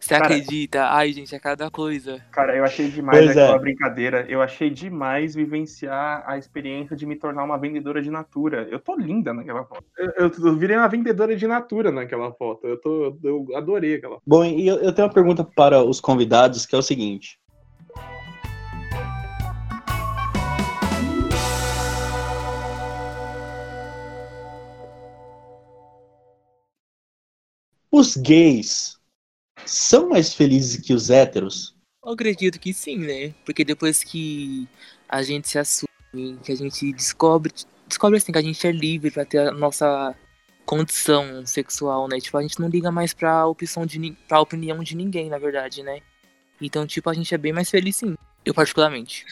Speaker 4: Você
Speaker 2: Cara-
Speaker 4: acredita? Ai, gente, é cada coisa.
Speaker 2: Cara, eu achei demais
Speaker 1: Pois
Speaker 2: aquela
Speaker 1: é.
Speaker 2: brincadeira. Eu achei demais vivenciar a experiência de me tornar uma vendedora de natura. Eu tô linda naquela foto. Eu, eu- eu virei uma vendedora de natura naquela foto. Eu, tô, eu adorei aquela foto.
Speaker 1: Bom, e eu, eu tenho uma pergunta para os convidados, que é o seguinte. Os gays são mais felizes que os héteros?
Speaker 4: Eu acredito que sim, né? Porque depois que a gente se assume, que a gente descobre, descobre assim que a gente é livre pra ter a nossa condição sexual, né? Tipo, a gente não liga mais pra opção de pra opinião de ninguém, na verdade, né? Então, tipo, a gente é bem mais feliz sim. Eu particularmente.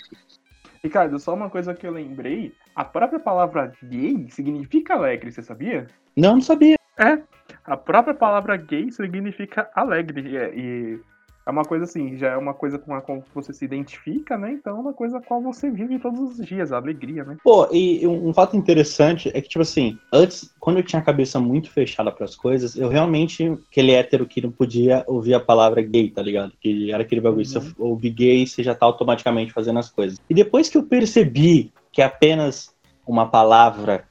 Speaker 2: Ricardo, só uma coisa que eu lembrei. A própria palavra gay significa alegre, você sabia?
Speaker 1: Não, não sabia.
Speaker 2: É. A própria palavra gay significa alegre. E, é- e é uma coisa assim, já é uma coisa com a qual você se identifica, né? Então é uma coisa com a qual você vive todos os dias, a alegria, né?
Speaker 1: Pô, e um, fato interessante é que, tipo assim, antes, quando eu tinha a cabeça muito fechada pras coisas, eu realmente, aquele hétero que não podia ouvir a palavra gay, tá ligado? Que era aquele bagulho, se eu ouvir gay, você já tá automaticamente fazendo as coisas. E depois que eu percebi que é apenas uma palavra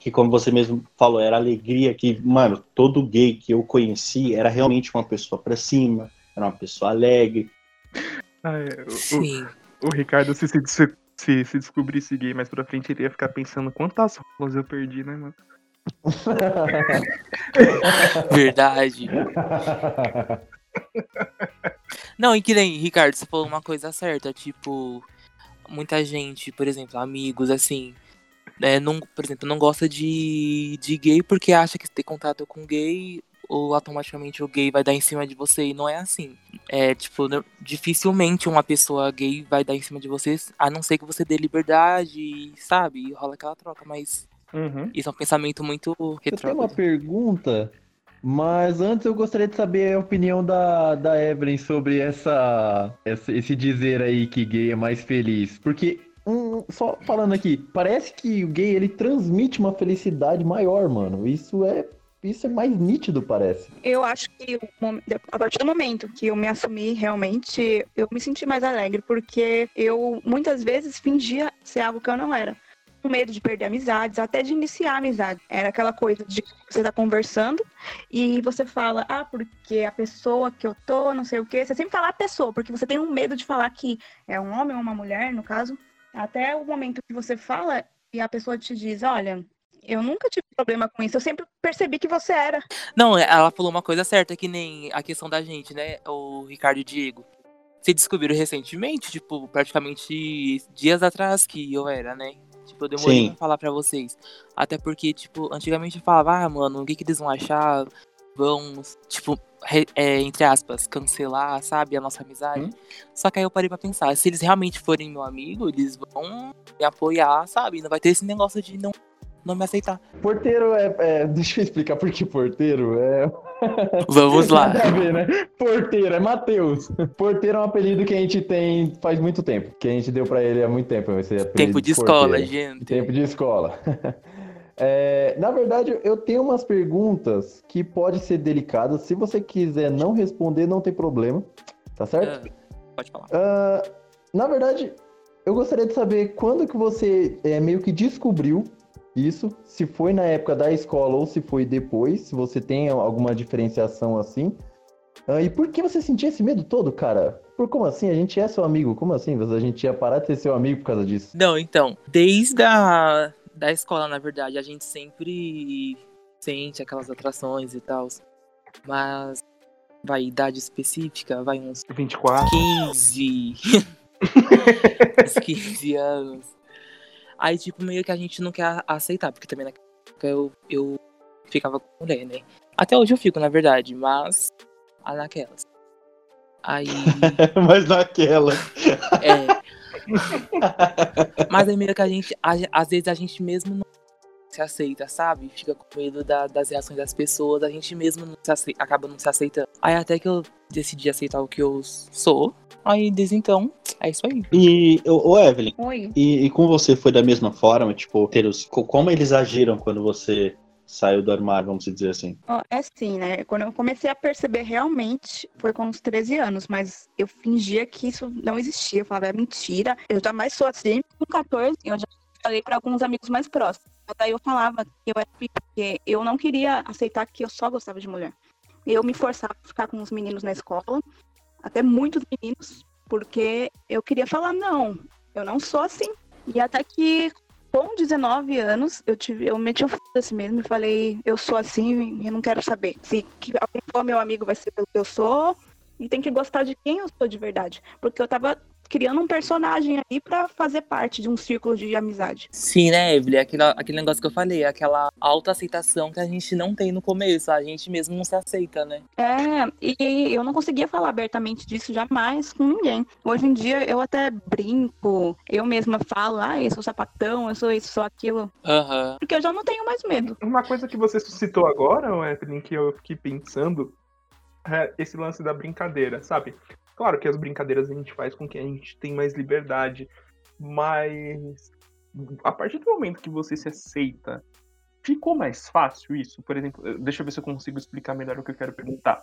Speaker 1: que, como você mesmo falou, era alegria, que, mano, todo gay que eu conheci era realmente uma pessoa pra cima, era uma pessoa alegre.
Speaker 2: Ah, é, o,
Speaker 4: Sim.
Speaker 2: o- o Ricardo, se, se, se, se, se descobrisse gay mais pra frente, ele ia ficar pensando quantas rolas eu perdi, né, mano?
Speaker 4: Verdade. Não, e que nem, Ricardo, você falou uma coisa certa, tipo, muita gente, por exemplo, amigos, assim, né, não, por exemplo, não gosta de, de gay porque acha que se ter contato com gay, ou automaticamente o gay vai dar em cima de você, e não é assim. É, tipo, não- dificilmente uma pessoa gay vai dar em cima de você, a não ser que você dê liberdade, sabe? E rola aquela troca, mas
Speaker 2: Uhum.
Speaker 4: isso é um pensamento muito
Speaker 3: Eu tenho uma
Speaker 4: retrógrado.
Speaker 3: pergunta, mas antes eu gostaria de saber a opinião da, da Evelyn sobre essa, essa- esse dizer aí que gay é mais feliz. Porque, um, só falando aqui, parece que o gay ele transmite uma felicidade maior, mano. Isso é, isso é mais nítido, parece.
Speaker 5: Eu acho que a partir do momento que eu me assumi realmente, eu me senti mais alegre, porque eu muitas vezes fingia ser algo que eu não era. Com medo de perder amizades, até de iniciar amizade. Era aquela coisa de você tá conversando e você fala, ah, porque a pessoa que eu tô, não sei o quê. Você sempre fala a pessoa, porque você tem um medo de falar que é um homem ou uma mulher, no caso. Até o momento que você fala e a pessoa te diz, olha, eu nunca tive problema com isso, eu sempre percebi que você era.
Speaker 4: Não, é, ela falou uma coisa certa, que nem a questão da gente, né? O Ricardo e o Diego. Se descobriram recentemente, tipo, praticamente dias atrás que eu era, né? Tipo, eu demorei
Speaker 1: Sim.
Speaker 4: pra falar pra vocês. Até porque, tipo, antigamente eu falava, ah, mano, o que, que eles vão achar? Vão, tipo, é, entre aspas, cancelar, sabe, a nossa amizade.
Speaker 2: Hum.
Speaker 4: Só que aí eu parei pra pensar, se eles realmente forem meu amigo, eles vão me apoiar, sabe? Não vai ter esse negócio de não, não me aceitar.
Speaker 3: Porteiro é, é- Deixa eu explicar por que porteiro é.
Speaker 4: Vamos lá.
Speaker 3: Ver, né? Porteiro, é Matheus. Porteiro é um apelido que a gente tem faz muito tempo. Que a gente deu pra ele há muito tempo. Esse
Speaker 4: Tempo de escola,
Speaker 3: porteiro.
Speaker 4: gente.
Speaker 3: Tempo de escola. É, na verdade, eu tenho umas perguntas que podem ser delicadas. Se você quiser não responder, não tem problema. Tá certo?
Speaker 4: Ah, pode falar.
Speaker 3: Ah, na verdade, eu gostaria de saber quando que você é, meio que descobriu isso, se foi na época da escola ou se foi depois, se você tem alguma diferenciação assim. Ah, e por que você sentia esse medo todo, cara? Por como assim? A gente é seu amigo. Como assim? A gente ia parar de ser seu amigo por causa disso?
Speaker 4: Não, então, desde a da escola, na verdade, a gente sempre sente aquelas atrações e tal. Mas vai idade específica, vai uns
Speaker 2: 24.
Speaker 4: 15. uns 15 anos. Aí, tipo, meio que a gente não quer aceitar, porque também naquela época eu, eu ficava com mulher, né? Até hoje eu fico, na verdade, mas ah, naquelas. Aí.
Speaker 1: Mas naquela.
Speaker 4: É. Mas é meio que a gente, a- às vezes a gente mesmo não se aceita, sabe? Fica com medo da- das reações das pessoas, a gente mesmo não se acei- acaba não se aceitando. Aí até que eu decidi aceitar o que eu sou, aí desde então, é isso aí.
Speaker 1: E, ô ô, Evelyn,
Speaker 5: Oi.
Speaker 1: e, e com você foi da mesma forma? Tipo, ter os, co- como eles agiram quando você saiu do armário, vamos dizer assim?
Speaker 5: É assim, né? Quando eu comecei a perceber realmente, foi com uns 13 anos, mas eu fingia que isso não existia. Eu falava, é mentira, eu jamais sou assim. Com 14, eu já falei para alguns amigos mais próximos. Mas eu falava que eu era porque eu não queria aceitar que eu só gostava de mulher. Eu me forçava a ficar com os meninos na escola, até muitos meninos, porque eu queria falar, não, eu não sou assim. E até que com 19 anos, eu tive, eu meti o foda-se mesmo e falei, eu sou assim e não quero saber. Se que alguém for meu amigo vai ser pelo que eu sou e tem que gostar de quem eu sou de verdade. Porque eu tava criando um personagem aí pra fazer parte de um círculo de amizade.
Speaker 4: Sim, né, Evelyn? Aquele, aquele negócio que eu falei, aquela autoaceitação que a gente não tem no começo, a gente mesmo não se aceita, né?
Speaker 5: É, e eu não conseguia falar abertamente disso jamais com ninguém. Hoje em dia eu até brinco, eu mesma falo, ah, eu sou sapatão, eu sou isso, sou aquilo.
Speaker 4: Aham.
Speaker 5: Porque eu já não tenho mais medo.
Speaker 2: Uma coisa que você suscitou agora, Evelyn, que eu fiquei pensando, é esse lance da brincadeira, sabe? Claro que as brincadeiras a gente faz com que a gente tem mais liberdade, mas a partir do momento que você se aceita, ficou mais fácil isso? Por exemplo, deixa eu ver se eu consigo explicar melhor o que eu quero perguntar.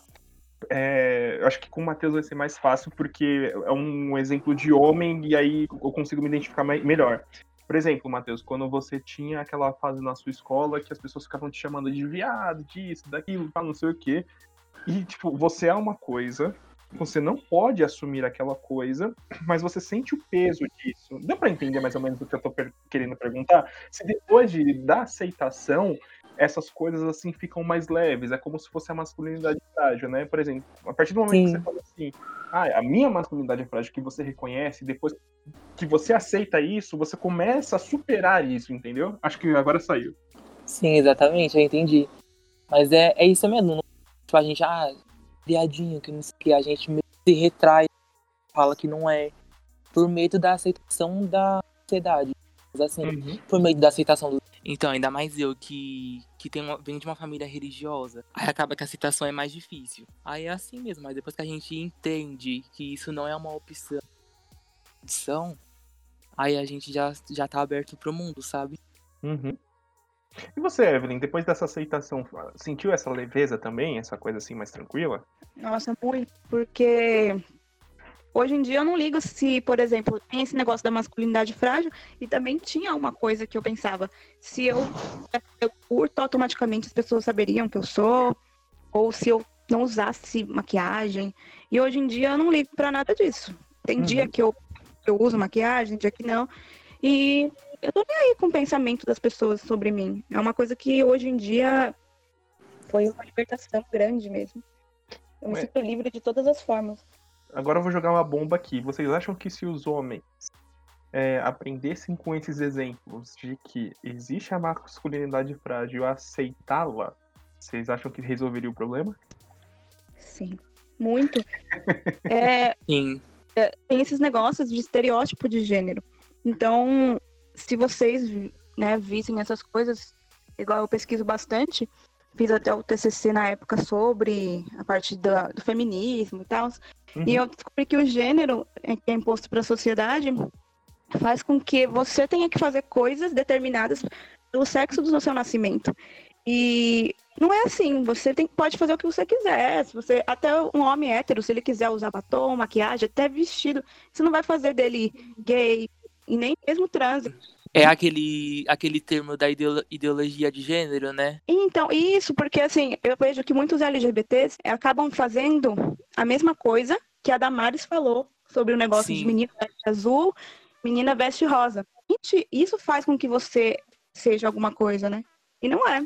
Speaker 2: É, eu acho que com o Matheus vai ser mais fácil porque é um exemplo de homem e aí eu consigo me identificar mai- melhor. Por exemplo, Matheus, quando você tinha aquela fase na sua escola que as pessoas ficavam te chamando de viado, disso, daquilo, não sei o quê. E, tipo, você é uma coisa, você não pode assumir aquela coisa, mas você sente o peso disso. Deu pra entender mais ou menos o que eu tô per- querendo perguntar? Se depois de, da aceitação, essas coisas, assim, ficam mais leves. É como se fosse a masculinidade frágil, né? Por exemplo, a partir do momento
Speaker 4: Sim.
Speaker 2: Que você fala assim, ah, a minha masculinidade é frágil, que você reconhece, depois que você aceita isso, você começa a superar isso, entendeu? Acho que agora saiu.
Speaker 4: Sim, exatamente, eu entendi. Mas é, é isso mesmo. Tipo, a gente, ah, viadinho, que não sei o que, a gente se retrai, fala que não é, por medo da aceitação da sociedade. Mas assim,
Speaker 2: Uhum.
Speaker 4: por meio da aceitação do. Então, ainda mais eu que, que uma, venho de uma família religiosa. Aí acaba que a aceitação é mais difícil. Aí é assim mesmo, mas depois que a gente entende que isso não é uma opção, opção aí a gente já, já tá aberto pro mundo, sabe?
Speaker 2: Uhum. E você, Evelyn, depois dessa aceitação, sentiu essa leveza também, essa coisa assim mais tranquila?
Speaker 5: Nossa, muito, porque hoje em dia eu não ligo se, por exemplo, tem esse negócio da masculinidade frágil e também tinha uma coisa que eu pensava, se eu, eu curto, automaticamente as pessoas saberiam que eu sou, ou se eu não usasse maquiagem. E hoje em dia eu não ligo pra nada disso. Tem
Speaker 2: Uhum.
Speaker 5: dia que eu, que eu uso maquiagem, dia que não. E eu tô nem aí com o pensamento das pessoas sobre mim. É uma coisa que hoje em dia foi uma libertação grande mesmo. Eu me
Speaker 2: Ué.
Speaker 5: sinto livre de todas as formas.
Speaker 2: Agora eu vou jogar uma bomba aqui. Vocês acham que se os homens é, aprendessem com esses exemplos de que existe a masculinidade frágil, aceitá-la, vocês acham que resolveria o problema?
Speaker 5: Sim. Muito. É,
Speaker 4: Sim.
Speaker 5: tem esses negócios de estereótipo de gênero. Então, se vocês né, vissem essas coisas, igual eu pesquiso bastante, fiz até o TCC na época sobre a parte da- do feminismo e tal, e eu descobri que o gênero é, que é imposto para a sociedade faz com que você tenha que fazer coisas determinadas pelo sexo do seu nascimento. E não é assim, você tem, pode fazer o que você quiser. Se você, até um homem hétero, se ele quiser usar batom, maquiagem, até vestido, você não vai fazer dele gay e nem mesmo trans.
Speaker 4: É aquele, aquele termo da ideolo- ideologia de gênero, né?
Speaker 5: Então, isso porque assim, eu vejo que muitos LGBTs acabam fazendo a mesma coisa que a Damares falou sobre o negócio de
Speaker 4: Sim.
Speaker 5: menina veste azul, menina veste rosa. Gente, isso faz com que você seja alguma coisa, né? E não é.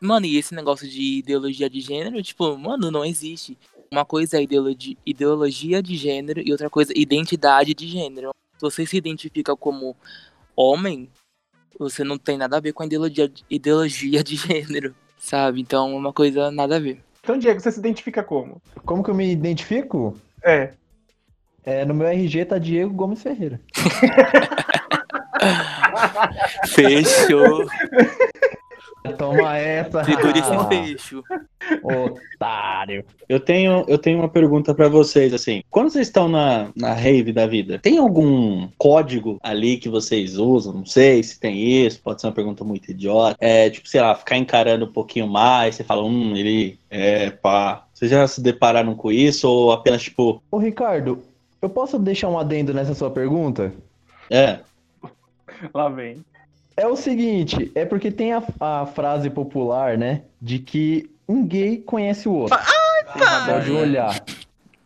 Speaker 4: Mano, e esse negócio de ideologia de gênero, tipo, mano, não existe. Uma coisa é ideologia, ideologia de gênero e outra coisa, identidade de gênero. Se você se identifica como homem, você não tem nada a ver com a ideologia, ideologia de gênero, sabe? Então é uma coisa nada a ver.
Speaker 2: Então, Diego, você se identifica como?
Speaker 3: Como que eu me identifico?
Speaker 2: É.
Speaker 3: É, no meu RG tá Diego Gomes Ferreira.
Speaker 4: Fechou.
Speaker 3: Toma essa.
Speaker 4: Segure esse
Speaker 3: ah,
Speaker 4: fecho.
Speaker 3: Otário.
Speaker 7: Eu tenho, eu tenho uma pergunta pra vocês, assim. Quando vocês estão na, na rave da vida, tem algum código ali que vocês usam? Não sei se tem isso, pode ser uma pergunta muito idiota. É, tipo, sei lá, ficar encarando um pouquinho mais, você fala, hum, ele é pá. Vocês já se depararam com isso ou apenas, tipo,
Speaker 3: Ô, Ricardo, eu posso deixar um adendo nessa sua pergunta?
Speaker 7: é,
Speaker 2: Lá vem.
Speaker 3: É o seguinte, é porque tem a, a frase popular, né? De que um gay conhece o outro.
Speaker 2: Tem radar.
Speaker 3: Pode olhar.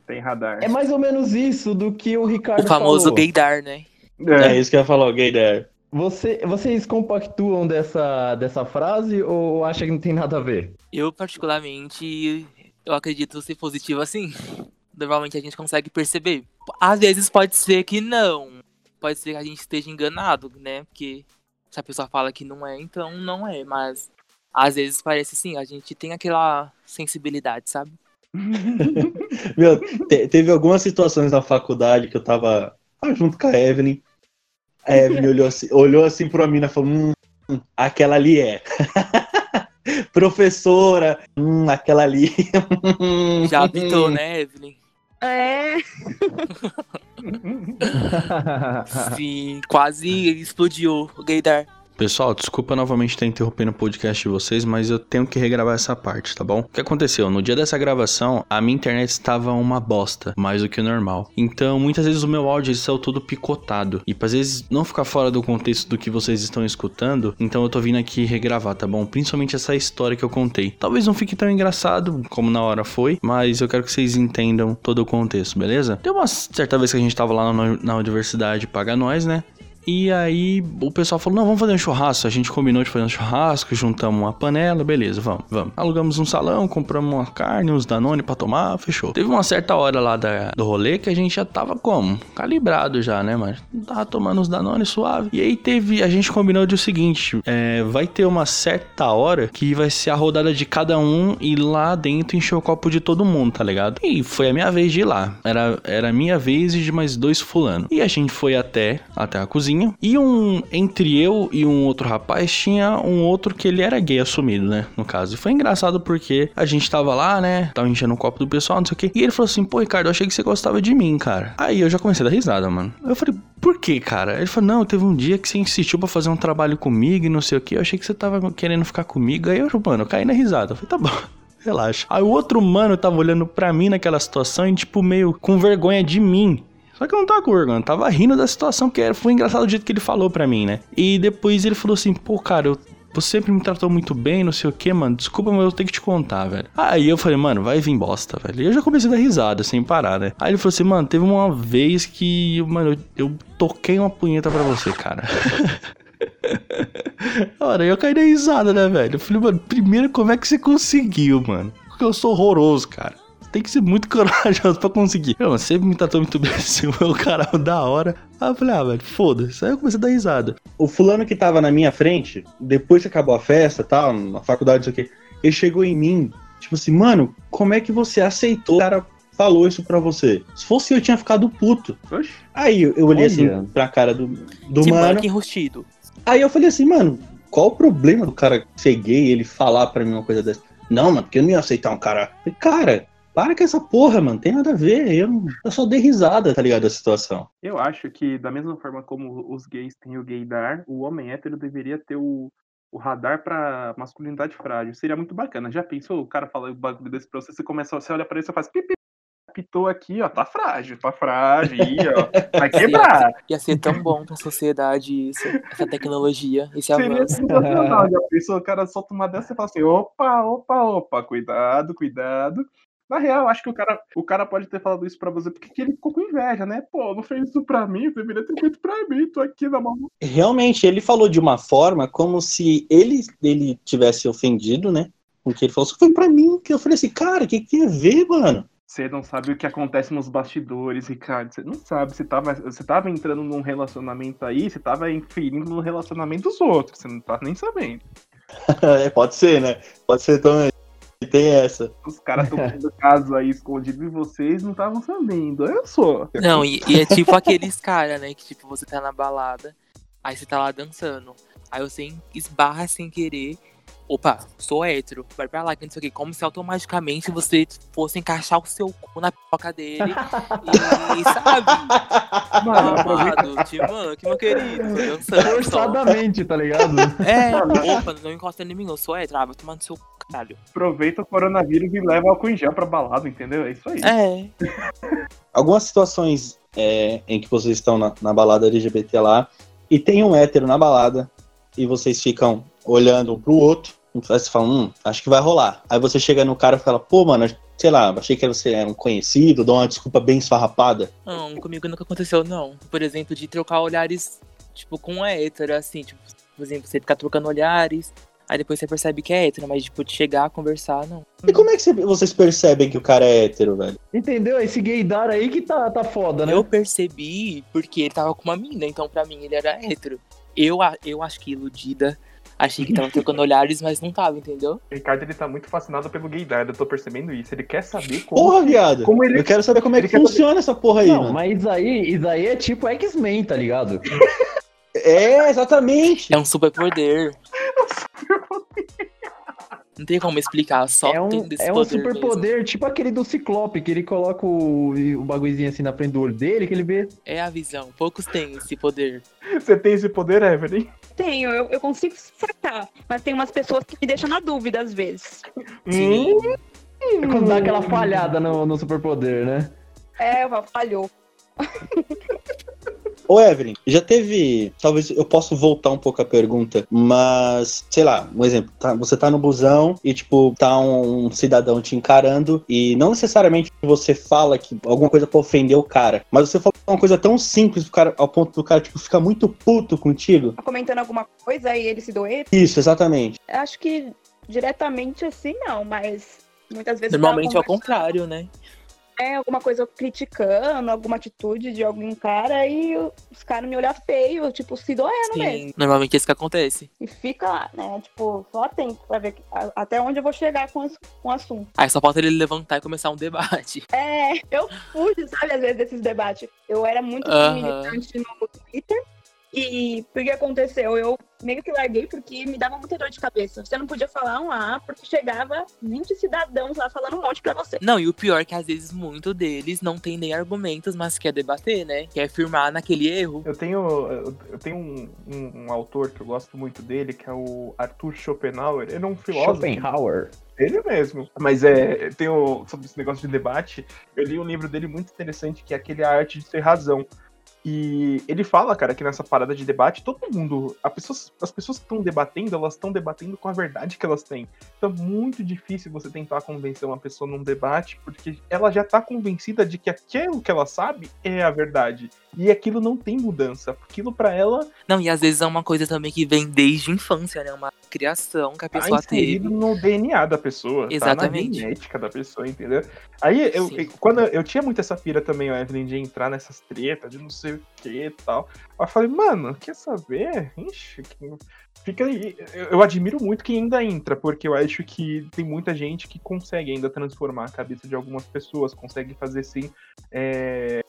Speaker 2: Tem radar.
Speaker 3: É mais ou menos isso do que o Ricardo
Speaker 4: O famoso
Speaker 3: falou.
Speaker 4: gaydar, né?
Speaker 7: é isso que eu ia falar, gay there.
Speaker 3: Você, vocês compactuam dessa, dessa frase ou acham que não tem nada a ver?
Speaker 4: Eu, particularmente, eu acredito ser positivo assim. Normalmente a gente consegue perceber. Às vezes pode ser que não. Pode ser que a gente esteja enganado, né? Porque se a pessoa fala que não é, então não é. Mas às vezes parece sim, a gente tem aquela sensibilidade, sabe?
Speaker 7: Meu, te- teve algumas situações na faculdade que eu tava ah, junto com a Evelyn. A Evelyn olhou assim, olhou assim pra mim e falou: hum, hum, aquela ali é. Professora, hum, aquela ali.
Speaker 4: Já habitou, né, Evelyn?
Speaker 5: É,
Speaker 4: Sim, quase explodiu o gaydar.
Speaker 1: Pessoal, desculpa novamente estar interrompendo o podcast de vocês, mas eu tenho que regravar essa parte, tá bom? O que aconteceu? No dia dessa gravação, a minha internet estava uma bosta, mais do que o normal. Então, muitas vezes o meu áudio saiu todo picotado. E às vezes não ficar fora do contexto do que vocês estão escutando, então eu tô vindo aqui regravar, tá bom? Principalmente essa história que eu contei. Talvez não fique tão engraçado como na hora foi, mas eu quero que vocês entendam todo o contexto, beleza? Tem uma certa vez que a gente tava lá na, na universidade paga nós, né? E aí o pessoal falou: não, vamos fazer um churrasco. A gente combinou de fazer um churrasco, juntamos uma panela, beleza, vamos, vamos. Alugamos um salão, compramos uma carne, uns Danone pra tomar, fechou. Teve uma certa hora lá da, do rolê que a gente já tava como? Calibrado já, né, mas tava tomando uns Danone suave. E aí teve, a gente combinou de o seguinte: é, vai ter uma certa hora que vai ser a rodada de cada um e lá dentro encher o copo de todo mundo, tá ligado? E foi a minha vez de ir lá. Era, era a minha vez e de mais dois fulano. E a gente foi até, até a cozinha. E um, entre eu e um outro rapaz, tinha um outro que ele era gay assumido, né? No caso. E foi engraçado porque a gente tava lá, né? Tava enchendo o copo do pessoal, não sei o quê. E ele falou assim: pô, Ricardo, eu achei que você gostava de mim, cara. Aí eu já comecei a dar risada, mano. Eu falei, por que, cara? Ele falou, não, teve um dia que você insistiu pra fazer um trabalho comigo e não sei o que. Eu achei que você tava querendo ficar comigo. Aí eu, mano, eu caí na risada. Eu falei, tá bom. Relaxa. Aí o outro mano tava olhando pra mim naquela situação e, tipo, meio com vergonha de mim. Só que eu não tava com vergonha, tava rindo da situação, porque foi engraçado o jeito que ele falou pra mim, né? E depois ele falou assim, pô, cara, eu, você sempre me tratou muito bem, não sei o que, mano. Desculpa, mas eu tenho que te contar, velho. Aí eu falei, mano, vai vir bosta, velho. E eu já comecei a dar risada, sem parar, né? Aí ele falou assim, mano, teve uma vez que, mano, eu, eu toquei uma punheta pra você, cara. Ora, eu caí na risada, né, velho? Eu falei, mano, primeiro, como é que você conseguiu, mano? Porque eu sou horroroso, cara. Tem que ser muito corajoso pra conseguir. Eu, mano, sempre me tratou muito bem, assim, o cara da hora. Aí eu falei, ah, velho, foda-se. Aí eu comecei a dar risada.
Speaker 7: O fulano que tava na minha frente, depois que acabou a festa e tal, na faculdade, não sei o quê, ele chegou em mim, tipo assim, mano, como é que você aceitou? O cara falou isso pra você. Se fosse eu, tinha ficado puto.
Speaker 2: Oxi.
Speaker 7: Aí eu, olhei assim
Speaker 3: Olha.
Speaker 7: pra cara do, do mano.
Speaker 4: mano que enrustido.
Speaker 7: Aí eu falei assim, mano, qual o problema do cara ser gay e ele falar pra mim uma coisa dessa? Não, mano, porque eu não ia aceitar um cara. Cara, para com essa porra, mano, tem nada a ver. Eu, não- eu só dei risada, tá ligado, da situação.
Speaker 2: Eu acho que, da mesma forma como os gays têm o gaydar, o homem hétero deveria ter o, o radar pra masculinidade frágil. Seria muito bacana. Já pensou? O cara fala o bagulho desse pra você, você começa, você olha pra ele e você faz pipi. Pitou aqui, ó, tá frágil, tá frágil, aí, ó, vai quebrar.
Speaker 4: Ia ser tão bom pra sociedade isso, essa tecnologia, esse
Speaker 2: Seria
Speaker 4: avanço.
Speaker 2: sensacional. Já pensou? O cara solta uma dessa e fala assim: opa, opa, opa, cuidado, cuidado. Na real, acho que o cara, o cara pode ter falado isso pra você porque que ele ficou com inveja, né? Pô, não fez isso pra mim, deveria ter feito pra mim, tô aqui na mão.
Speaker 7: Realmente, ele falou de uma forma como se ele, ele tivesse ofendido, né? Com o que ele falou, só foi pra mim. Que eu falei assim, cara, o que, que tem a ver, mano?
Speaker 2: Você não sabe o que acontece nos bastidores, Ricardo. Você não sabe. Você tava, você tava entrando num relacionamento aí, você tava inferindo no relacionamento dos outros. Você não tá nem sabendo.
Speaker 7: É, pode ser, né? Pode ser também.
Speaker 1: Tem essa.
Speaker 2: Os caras tomando caso aí escondido e vocês não estavam sabendo. Olha só.
Speaker 4: Não, e, e é tipo aqueles caras, né? Que tipo, você tá na balada, aí você tá lá dançando. Aí você esbarra sem querer. Opa, sou hétero, vai pra lá, que não sei o quê. Como se automaticamente você fosse encaixar o seu cu na pipoca dele. e, sabe?
Speaker 2: Mano.
Speaker 4: Amado, manque, meu querido. Dançando.
Speaker 3: Forçadamente, tá ligado?
Speaker 4: É, opa, não encosta em mim, não. Sou hétero, ah, vai tomar no seu caralho.
Speaker 2: Aproveita o coronavírus e leva álcool em gel pra balada, entendeu? É isso aí.
Speaker 4: É.
Speaker 1: Algumas situações é, em que vocês estão na, na balada LGBT lá e tem um hétero na balada e vocês ficam olhando um pro outro. Aí você fala, hum, acho que vai rolar. Aí você chega no cara e fala, pô, mano, sei lá, achei que você era um conhecido, dá uma desculpa bem esfarrapada.
Speaker 4: Não, comigo nunca aconteceu, não. Por exemplo, de trocar olhares, tipo, com um hétero, assim, tipo, por exemplo, você ficar trocando olhares, aí depois você percebe que é hétero, mas, tipo, de chegar a conversar, não.
Speaker 1: E como é que você- vocês percebem que o cara é hétero, velho?
Speaker 3: Entendeu? Esse gaydar aí que tá, tá foda, né?
Speaker 4: Eu percebi porque ele tava com uma mina, então pra mim ele era hétero. Eu, eu acho que iludida, achei que tava trocando olhares, mas não tava, entendeu?
Speaker 2: O Ricardo ele tá muito fascinado pelo gaydar, eu tô percebendo isso. Ele quer saber como.
Speaker 1: Porra, viado!
Speaker 2: como ele-
Speaker 1: Eu quero saber como é
Speaker 2: ele
Speaker 1: que funciona essa porra aí,
Speaker 3: Não,
Speaker 1: mano.
Speaker 3: mas isso aí, isso aí é tipo X-Men, tá ligado?
Speaker 1: É, exatamente.
Speaker 4: É um superpoder. Não tem como explicar, só
Speaker 3: é um,
Speaker 4: tem desse
Speaker 3: é um
Speaker 4: poder
Speaker 3: superpoder, tipo aquele do Ciclope, que ele coloca o, o bagulhozinho assim na frente do olho dele, que ele vê.
Speaker 4: É a visão. Poucos têm esse poder.
Speaker 2: Você tem esse poder, Evelyn?
Speaker 5: Tenho, eu, eu consigo sacar. Mas tem umas pessoas que me deixam na dúvida às vezes.
Speaker 4: Sim.
Speaker 2: Hum,
Speaker 3: É quando dá aquela falhada no, no superpoder, né?
Speaker 5: É, falhou.
Speaker 1: Ô, Evelyn, já teve. Talvez eu possa voltar um pouco a pergunta, mas, sei lá, um exemplo. tá- você tá no busão e, tipo, tá um, cidadão te encarando e não necessariamente você fala que alguma coisa pra ofender o cara, mas você fala uma coisa tão simples pro cara, ao ponto do cara, tipo, ficar muito puto contigo.
Speaker 5: Comentando alguma coisa e ele se doer.
Speaker 1: Isso, exatamente.
Speaker 5: Acho que diretamente assim não, mas muitas vezes.
Speaker 4: Normalmente é o contrário, né?
Speaker 5: É alguma coisa criticando, alguma atitude de algum cara e os caras me olham feio, tipo, se doendo mesmo.
Speaker 4: Sim. Normalmente é isso que acontece.
Speaker 5: E fica lá, né? Tipo, só atento pra ver até onde eu vou chegar com, com o assunto.
Speaker 4: Aí só falta ele levantar e começar um debate.
Speaker 5: É, eu fujo, sabe, às vezes, desses debates. Eu era muito
Speaker 4: Aham.
Speaker 5: militante no Twitter. E o que aconteceu? Eu meio que larguei porque me dava muita dor de cabeça. Você não podia falar um A, porque chegava 20 cidadãos lá falando um monte pra você.
Speaker 4: Não, e o pior é que às vezes muito deles não tem nem argumentos, mas quer debater, né? Quer firmar naquele erro.
Speaker 2: Eu tenho, eu tenho um, um- um autor que eu gosto muito dele, que é o Arthur Schopenhauer. Ele é um filósofo.
Speaker 3: Schopenhauer.
Speaker 2: Ele mesmo. Mas é, tem o, sobre esse negócio de debate, eu li um livro dele muito interessante, que é aquele A Arte de Ter Razão. E ele fala, cara, que nessa parada de debate, todo mundo, pessoas- as pessoas que estão debatendo, elas estão debatendo com a verdade que elas têm. Então é muito difícil você tentar convencer uma pessoa num debate, porque ela já tá convencida de que aquilo que ela sabe é a verdade. E aquilo não tem mudança. Aquilo pra ela
Speaker 4: Não, e às vezes é uma coisa também que vem desde a infância, né? Uma criação que a
Speaker 2: tá
Speaker 4: pessoa teve.
Speaker 2: inserido no DNA da pessoa,
Speaker 4: Exatamente.
Speaker 2: tá na genética da pessoa, entendeu? Aí, eu,
Speaker 4: Sim.
Speaker 2: quando eu, eu tinha muito essa pira também, o Evelyn, de entrar nessas tretas, de não sei o que e tal. Aí eu falei, mano, quer saber? Ixi, fica aí. Eu, admiro muito quem ainda entra, porque eu acho que tem muita gente que consegue ainda transformar a cabeça de algumas pessoas, consegue fazer sim. é,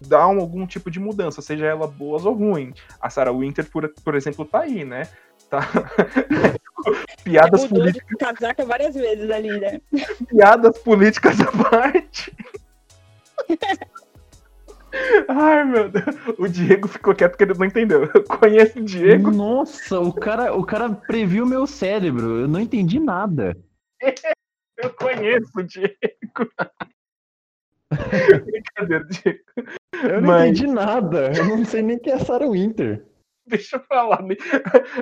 Speaker 2: dar um- algum tipo de mudança, seja ela boas ou ruim. A Sarah Winter, por, por exemplo, tá aí, né? Tá. Piadas
Speaker 5: Mudou
Speaker 2: políticas
Speaker 5: de casaca várias vezes ali, né?
Speaker 2: piadas políticas à parte. Ai, meu Deus. O Diego ficou quieto porque ele não entendeu. Eu conheço o Diego.
Speaker 3: Nossa, o cara, o cara previu meu cérebro. Eu não entendi nada.
Speaker 2: Eu conheço o Diego. Brincadeira, Diego.
Speaker 3: Eu não
Speaker 2: Mas-
Speaker 3: entendi nada. Eu não sei nem quem é Sarah Winter.
Speaker 2: Deixa eu falar. né?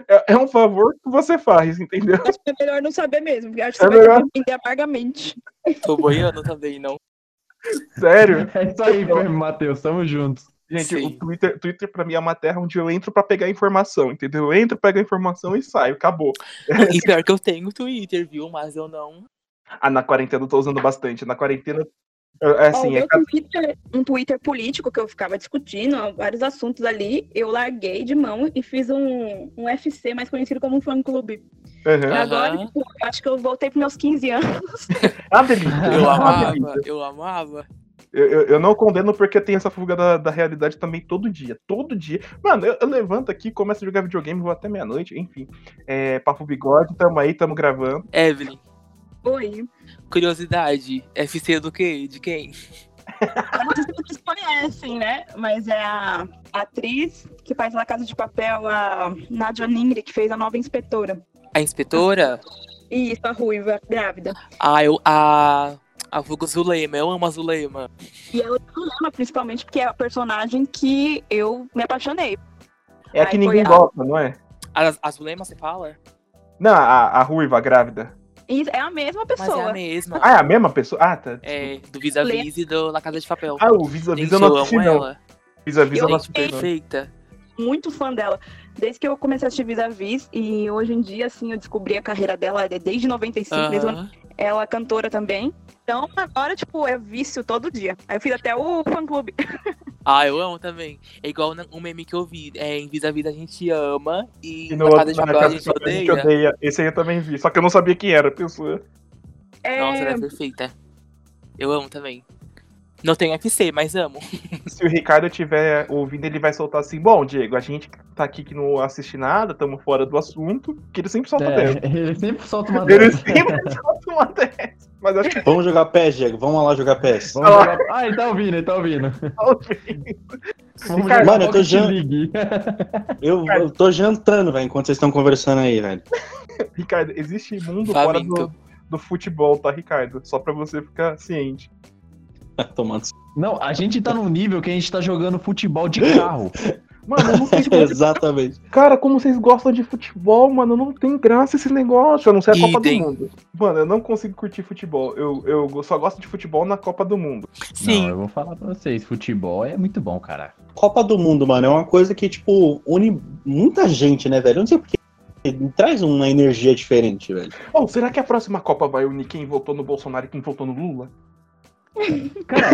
Speaker 2: É, é um favor que você faz, entendeu?
Speaker 5: Acho que é melhor não saber mesmo, porque acho que
Speaker 2: É
Speaker 5: você vai
Speaker 2: melhor.
Speaker 5: entender amargamente.
Speaker 4: Tô boiando também, não.
Speaker 2: Sério.
Speaker 3: É isso aí, Matheus. Tamo juntos.
Speaker 2: Gente,
Speaker 4: Sim.
Speaker 2: o Twitter, Twitter pra mim é uma terra onde eu entro pra pegar informação, entendeu? Eu entro, pego a informação e saio. Acabou.
Speaker 4: E pior que eu tenho Twitter, viu? Mas eu não.
Speaker 2: Ah, na quarentena eu tô usando bastante. Na quarentena. É assim, é
Speaker 5: meu Twitter, um Twitter político que eu ficava discutindo ó, vários assuntos ali, eu larguei de mão e fiz um, um FC, mais conhecido como um fã-clube.
Speaker 2: Aham.
Speaker 4: Aham.
Speaker 5: Agora, tipo, eu acho que eu voltei pros meus 15 anos.
Speaker 2: Ah, delícia.
Speaker 4: Eu
Speaker 2: Ah,
Speaker 4: amava, eu amava.
Speaker 2: Eu, eu, eu não condeno porque tem essa fuga da, da realidade também todo dia. Todo dia. Mano, eu, eu levanto aqui, começo a jogar videogame, vou até meia-noite, enfim. É, Papo Bigode, tamo aí, tamo gravando.
Speaker 4: Evelyn,
Speaker 5: Oi.
Speaker 4: Curiosidade, FC do quê? De quem?
Speaker 5: Eu não sei se vocês conhecem, né? Mas é a atriz que faz La Casa de Papel, a Nadia Ningri, que fez a nova inspetora.
Speaker 4: A inspetora?
Speaker 5: E isso, a ruiva, grávida.
Speaker 4: Ah, eu. A. A Fuga Zulema, eu amo a Zulema.
Speaker 5: E ela ama, principalmente, porque é a personagem que eu me apaixonei.
Speaker 2: É a que ninguém
Speaker 5: a-
Speaker 2: gosta, não é?
Speaker 4: A, a Zulema, você fala?
Speaker 2: Não, a, a ruiva, a grávida.
Speaker 5: É a mesma
Speaker 4: Mas é
Speaker 5: pessoa.
Speaker 4: a mesma.
Speaker 2: Ah, é a mesma pessoa? Ah, tá.
Speaker 4: É, do Vis-a-Vis e do La Casa de Papel.
Speaker 2: Ah, o Visa
Speaker 4: Gente,
Speaker 2: Visa eu não assisti, não.
Speaker 4: ela.
Speaker 2: Visa Visa eu não assisti, não.
Speaker 4: Perfeita.
Speaker 5: Muito fã dela. Desde que eu comecei a assistir Vis-a-Vis, e hoje em dia, assim, eu descobri a carreira dela é desde 95, desde
Speaker 4: Aham.
Speaker 5: ela é cantora também. Então, agora, tipo, é vício todo dia. Aí eu fiz até o fã-clube.
Speaker 4: Ah, eu amo também. É igual um meme que eu vi. É, em Vis-a-Vis a gente ama e,
Speaker 2: E
Speaker 4: na
Speaker 2: no
Speaker 4: Casa
Speaker 2: outro,
Speaker 4: de Papel a gente
Speaker 2: a gente
Speaker 4: odeia.
Speaker 2: odeia. Esse aí eu também vi. Só que eu não sabia quem era a pessoa.
Speaker 5: É,
Speaker 4: Nossa, ela é perfeita. Eu amo também. Não tenho FC, mas amo.
Speaker 2: Se o Ricardo estiver ouvindo, ele vai soltar assim: Bom, Diego, a gente tá aqui que não assiste nada, estamos fora do assunto. Que ele sempre solta dessa.
Speaker 3: É, ele sempre solta uma
Speaker 2: Ele
Speaker 3: dessa.
Speaker 2: sempre solta uma dessa. Mas acho que
Speaker 8: Vamos jogar PES, Diego. Vamos lá jogar PES.
Speaker 3: Vamos jogar- Ah, ele tá ouvindo, ele tá ouvindo. Vamos
Speaker 2: Ricardo,
Speaker 3: jogar
Speaker 8: mano, eu tô
Speaker 3: League.
Speaker 8: Eu, eu tô jantando, velho, enquanto vocês estão conversando aí, velho.
Speaker 2: Ricardo, existe mundo fora do, do futebol, tá, Ricardo? Só pra você ficar ciente.
Speaker 8: Tomando.
Speaker 3: Não, a gente tá num nível que a gente tá jogando futebol de carro.
Speaker 2: Mano, eu não sei se você...
Speaker 8: Exatamente.
Speaker 2: Cara, como vocês gostam de futebol, mano, não tem graça esse negócio. A não ser a Copa do
Speaker 4: Idem.
Speaker 2: Mundo. Mano, eu não consigo curtir futebol. Eu, eu só gosto de futebol na Copa do Mundo.
Speaker 4: Sim.
Speaker 3: Não, eu vou falar pra vocês, futebol é muito bom, cara.
Speaker 8: Copa do Mundo, mano, é uma coisa que, tipo, une muita gente, né, velho? Eu não sei porque. Traz uma energia diferente, velho.
Speaker 2: Oh, será que a próxima Copa vai unir quem votou no Bolsonaro e quem votou no Lula?
Speaker 3: Cara,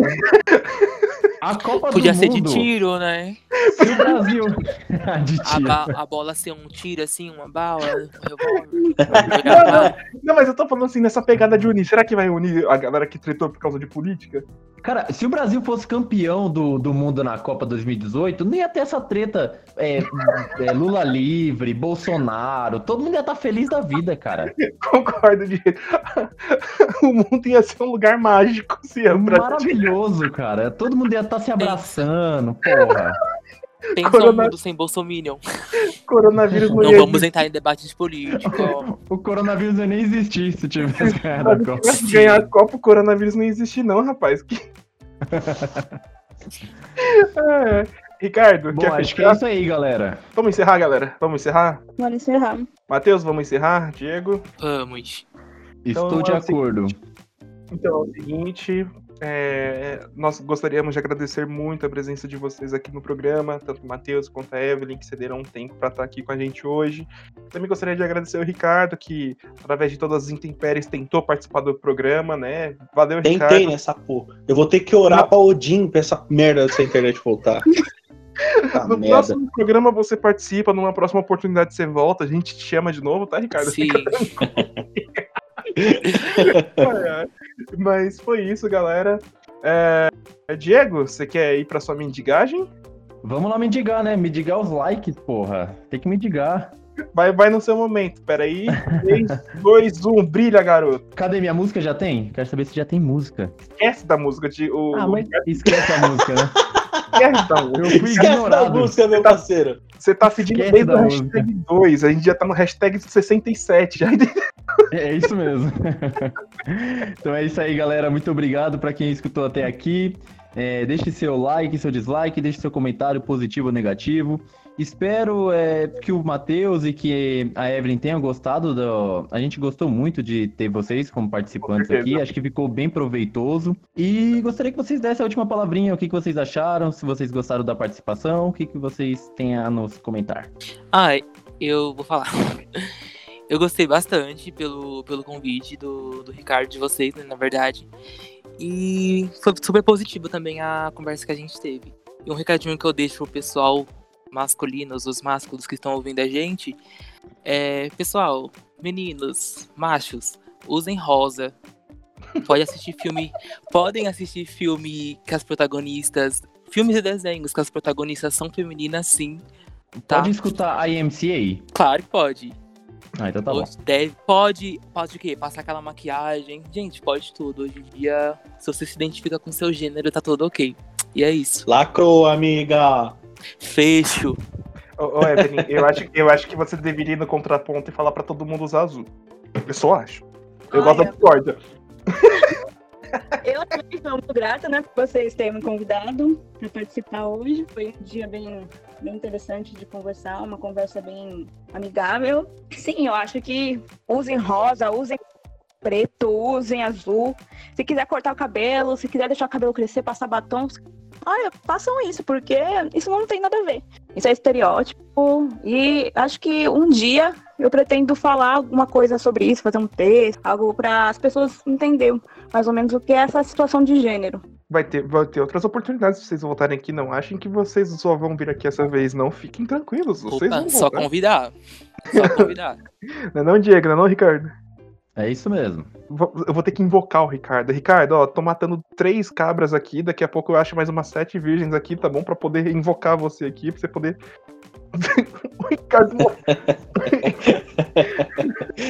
Speaker 3: a Copa
Speaker 4: Podia
Speaker 3: do
Speaker 4: ser
Speaker 3: Mundo,
Speaker 4: de tiro, né?
Speaker 3: se o Brasil...
Speaker 4: A, a bola ser um tiro assim, uma bala, um revólver. Jogar bala.
Speaker 2: Não, mas eu tô falando assim, nessa pegada de unir. Será que vai unir a galera que tretou por causa de política?
Speaker 3: Cara, se o Brasil fosse campeão do, do mundo na Copa 2018, não ia ter essa treta é, é, Lula livre, Bolsonaro, todo mundo ia estar feliz da vida, cara.
Speaker 2: Concordo, de O mundo ia ser um lugar mágico se Brasil
Speaker 3: Maravilhoso, cara. Todo mundo ia estar se abraçando, porra.
Speaker 4: Pensa
Speaker 2: Corona-
Speaker 4: um mundo sem Bolsominion.
Speaker 2: coronavírus
Speaker 4: Não
Speaker 2: ia
Speaker 4: vamos entrar em debate de política.
Speaker 3: O coronavírus ia nem existir se tivesse ganhado a
Speaker 2: Se
Speaker 3: Copa.
Speaker 2: tivesse ganhar a Copa, o coronavírus não existe, não, rapaz. Que- É. Ricardo,
Speaker 3: Bom,
Speaker 2: quer
Speaker 3: acho que é
Speaker 2: fechar?
Speaker 3: isso aí, galera.
Speaker 2: Vamos encerrar, galera? Vamos encerrar?
Speaker 5: Bora encerrar.
Speaker 2: Matheus, vamos encerrar? Diego?
Speaker 4: Vamos.
Speaker 3: Estou
Speaker 2: Então,
Speaker 3: de
Speaker 2: é o seguinte.
Speaker 3: acordo.
Speaker 2: Então, é o seguinte, é, nós gostaríamos de agradecer muito a presença de vocês aqui no programa, tanto o Matheus quanto a Evelyn, que cederam um tempo para estar aqui com a gente hoje. Também gostaria de agradecer o Ricardo, que, através de todas as intempéries, tentou participar do programa, né? Valeu,
Speaker 8: Tentei
Speaker 2: Ricardo.
Speaker 8: nessa porra. Eu vou ter que orar
Speaker 2: Não.
Speaker 8: pra Odin pra essa merda dessa internet voltar. Tá
Speaker 2: No
Speaker 8: merda.
Speaker 2: próximo programa você participa, numa próxima oportunidade você volta, a gente te chama de novo, tá, Ricardo?
Speaker 4: Sim.
Speaker 2: Ai, ai. Mas foi isso, galera. É, Diego, você quer ir pra sua mendigagem?
Speaker 3: Vamos lá mendigar, né? Mendigar os likes, porra. Tem que mendigar.
Speaker 2: Vai, vai no seu momento. Peraí. 3, 2, 1, brilha, garoto.
Speaker 3: Cadê minha música? Já tem? Quero saber se já tem música.
Speaker 2: Esquece da música. De, o,
Speaker 3: Ah, mas esquece a música, né? Eu fui
Speaker 8: Esquece da
Speaker 3: ignorado.
Speaker 8: música, meu parceiro.
Speaker 2: Você tá pedindo
Speaker 3: Esquece
Speaker 2: desde
Speaker 3: da
Speaker 2: o hashtag 2. A gente já tá no hashtag 67. Já
Speaker 3: É isso mesmo. então é isso aí, galera. Muito obrigado para quem escutou até aqui. É, deixe seu like, seu dislike, deixe seu comentário positivo ou negativo. Espero é, que o Matheus e que a Evelyn tenham gostado. Do... A gente gostou muito de ter vocês como participantes aqui. Acho que ficou bem proveitoso. E gostaria que vocês dessem a última palavrinha. O que, que vocês acharam? Se vocês gostaram da participação, o que, que vocês têm a nos comentar?
Speaker 4: Ah, eu vou falar. Eu gostei bastante pelo, pelo convite do, do Ricardo, de vocês, né, na verdade. E foi super positivo também a conversa que a gente teve. E um recadinho que eu deixo pro pessoal masculinos, os másculos que estão ouvindo a gente. É, pessoal, meninos, machos, usem rosa. Pode assistir filme. Podem assistir filme que as protagonistas. Filmes e desenhos que as protagonistas são femininas, sim. Tá?
Speaker 3: Pode escutar a IMCA?
Speaker 4: Claro que pode.
Speaker 3: Ah, então tá bom.
Speaker 4: Deve, pode, pode o quê? Passar aquela maquiagem. Gente, pode tudo. Hoje em dia, se você se identifica com seu gênero, tá tudo ok. E é isso.
Speaker 1: Lacrou, amiga.
Speaker 4: Fecho.
Speaker 2: Ô, ô Evelyn, eu acho, eu acho que você deveria ir no contraponto e falar pra todo mundo usar azul. Eu só acho. Eu gosto da
Speaker 5: Olha.
Speaker 2: discórdia.
Speaker 5: Eu também estou muito grata, né, por vocês terem me convidado para participar hoje. Foi um dia bem, bem interessante de conversar, uma conversa bem amigável. Sim, eu acho que usem rosa, usem preto, usem azul. Se quiser cortar o cabelo, se quiser deixar o cabelo crescer, passar batom, olha, façam isso, porque isso não tem nada a ver. Isso é estereótipo. E acho que um dia eu pretendo falar alguma coisa sobre isso, fazer um texto, algo para as pessoas entenderem mais ou menos o que é essa situação de gênero.
Speaker 2: Vai ter, vai ter outras oportunidades se vocês voltarem aqui. Não achem que vocês só vão vir aqui essa vez, não. Fiquem tranquilos. Vocês
Speaker 4: Opa,
Speaker 2: vão
Speaker 4: só convidar. Só convidar.
Speaker 2: Não é não, Diego? Não é não, Ricardo?
Speaker 3: É isso mesmo.
Speaker 2: Eu vou ter que invocar o Ricardo. Ricardo, ó, tô matando três cabras aqui. Daqui a pouco eu acho mais umas sete virgens aqui, tá bom? Pra poder invocar você aqui, pra você poder. o Ricardo.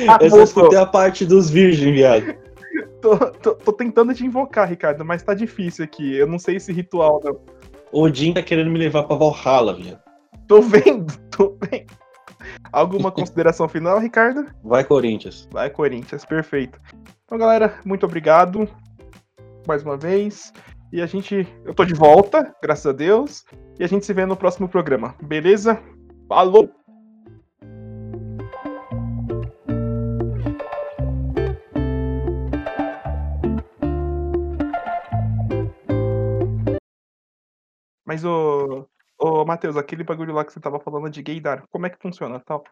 Speaker 2: Ah,
Speaker 1: Eu só
Speaker 2: moço,
Speaker 1: escutei a parte dos virgens, viado.
Speaker 2: tô, tô- tô tentando te invocar, Ricardo, mas tá difícil aqui. Eu não sei esse ritual, não.
Speaker 1: Odin tá querendo me levar pra Valhalla, viado.
Speaker 2: Tô vendo, tô vendo. Alguma consideração final, Ricardo?
Speaker 1: Vai, Corinthians.
Speaker 2: Vai, Corinthians, perfeito. Então, galera, muito obrigado mais uma vez. E a gente. Eu tô de volta, graças a Deus. E a gente se vê no próximo programa, beleza? Falou! Mas o. Ô, Matheus, aquele bagulho lá que você tava falando de gaydar, como é que funciona, tal?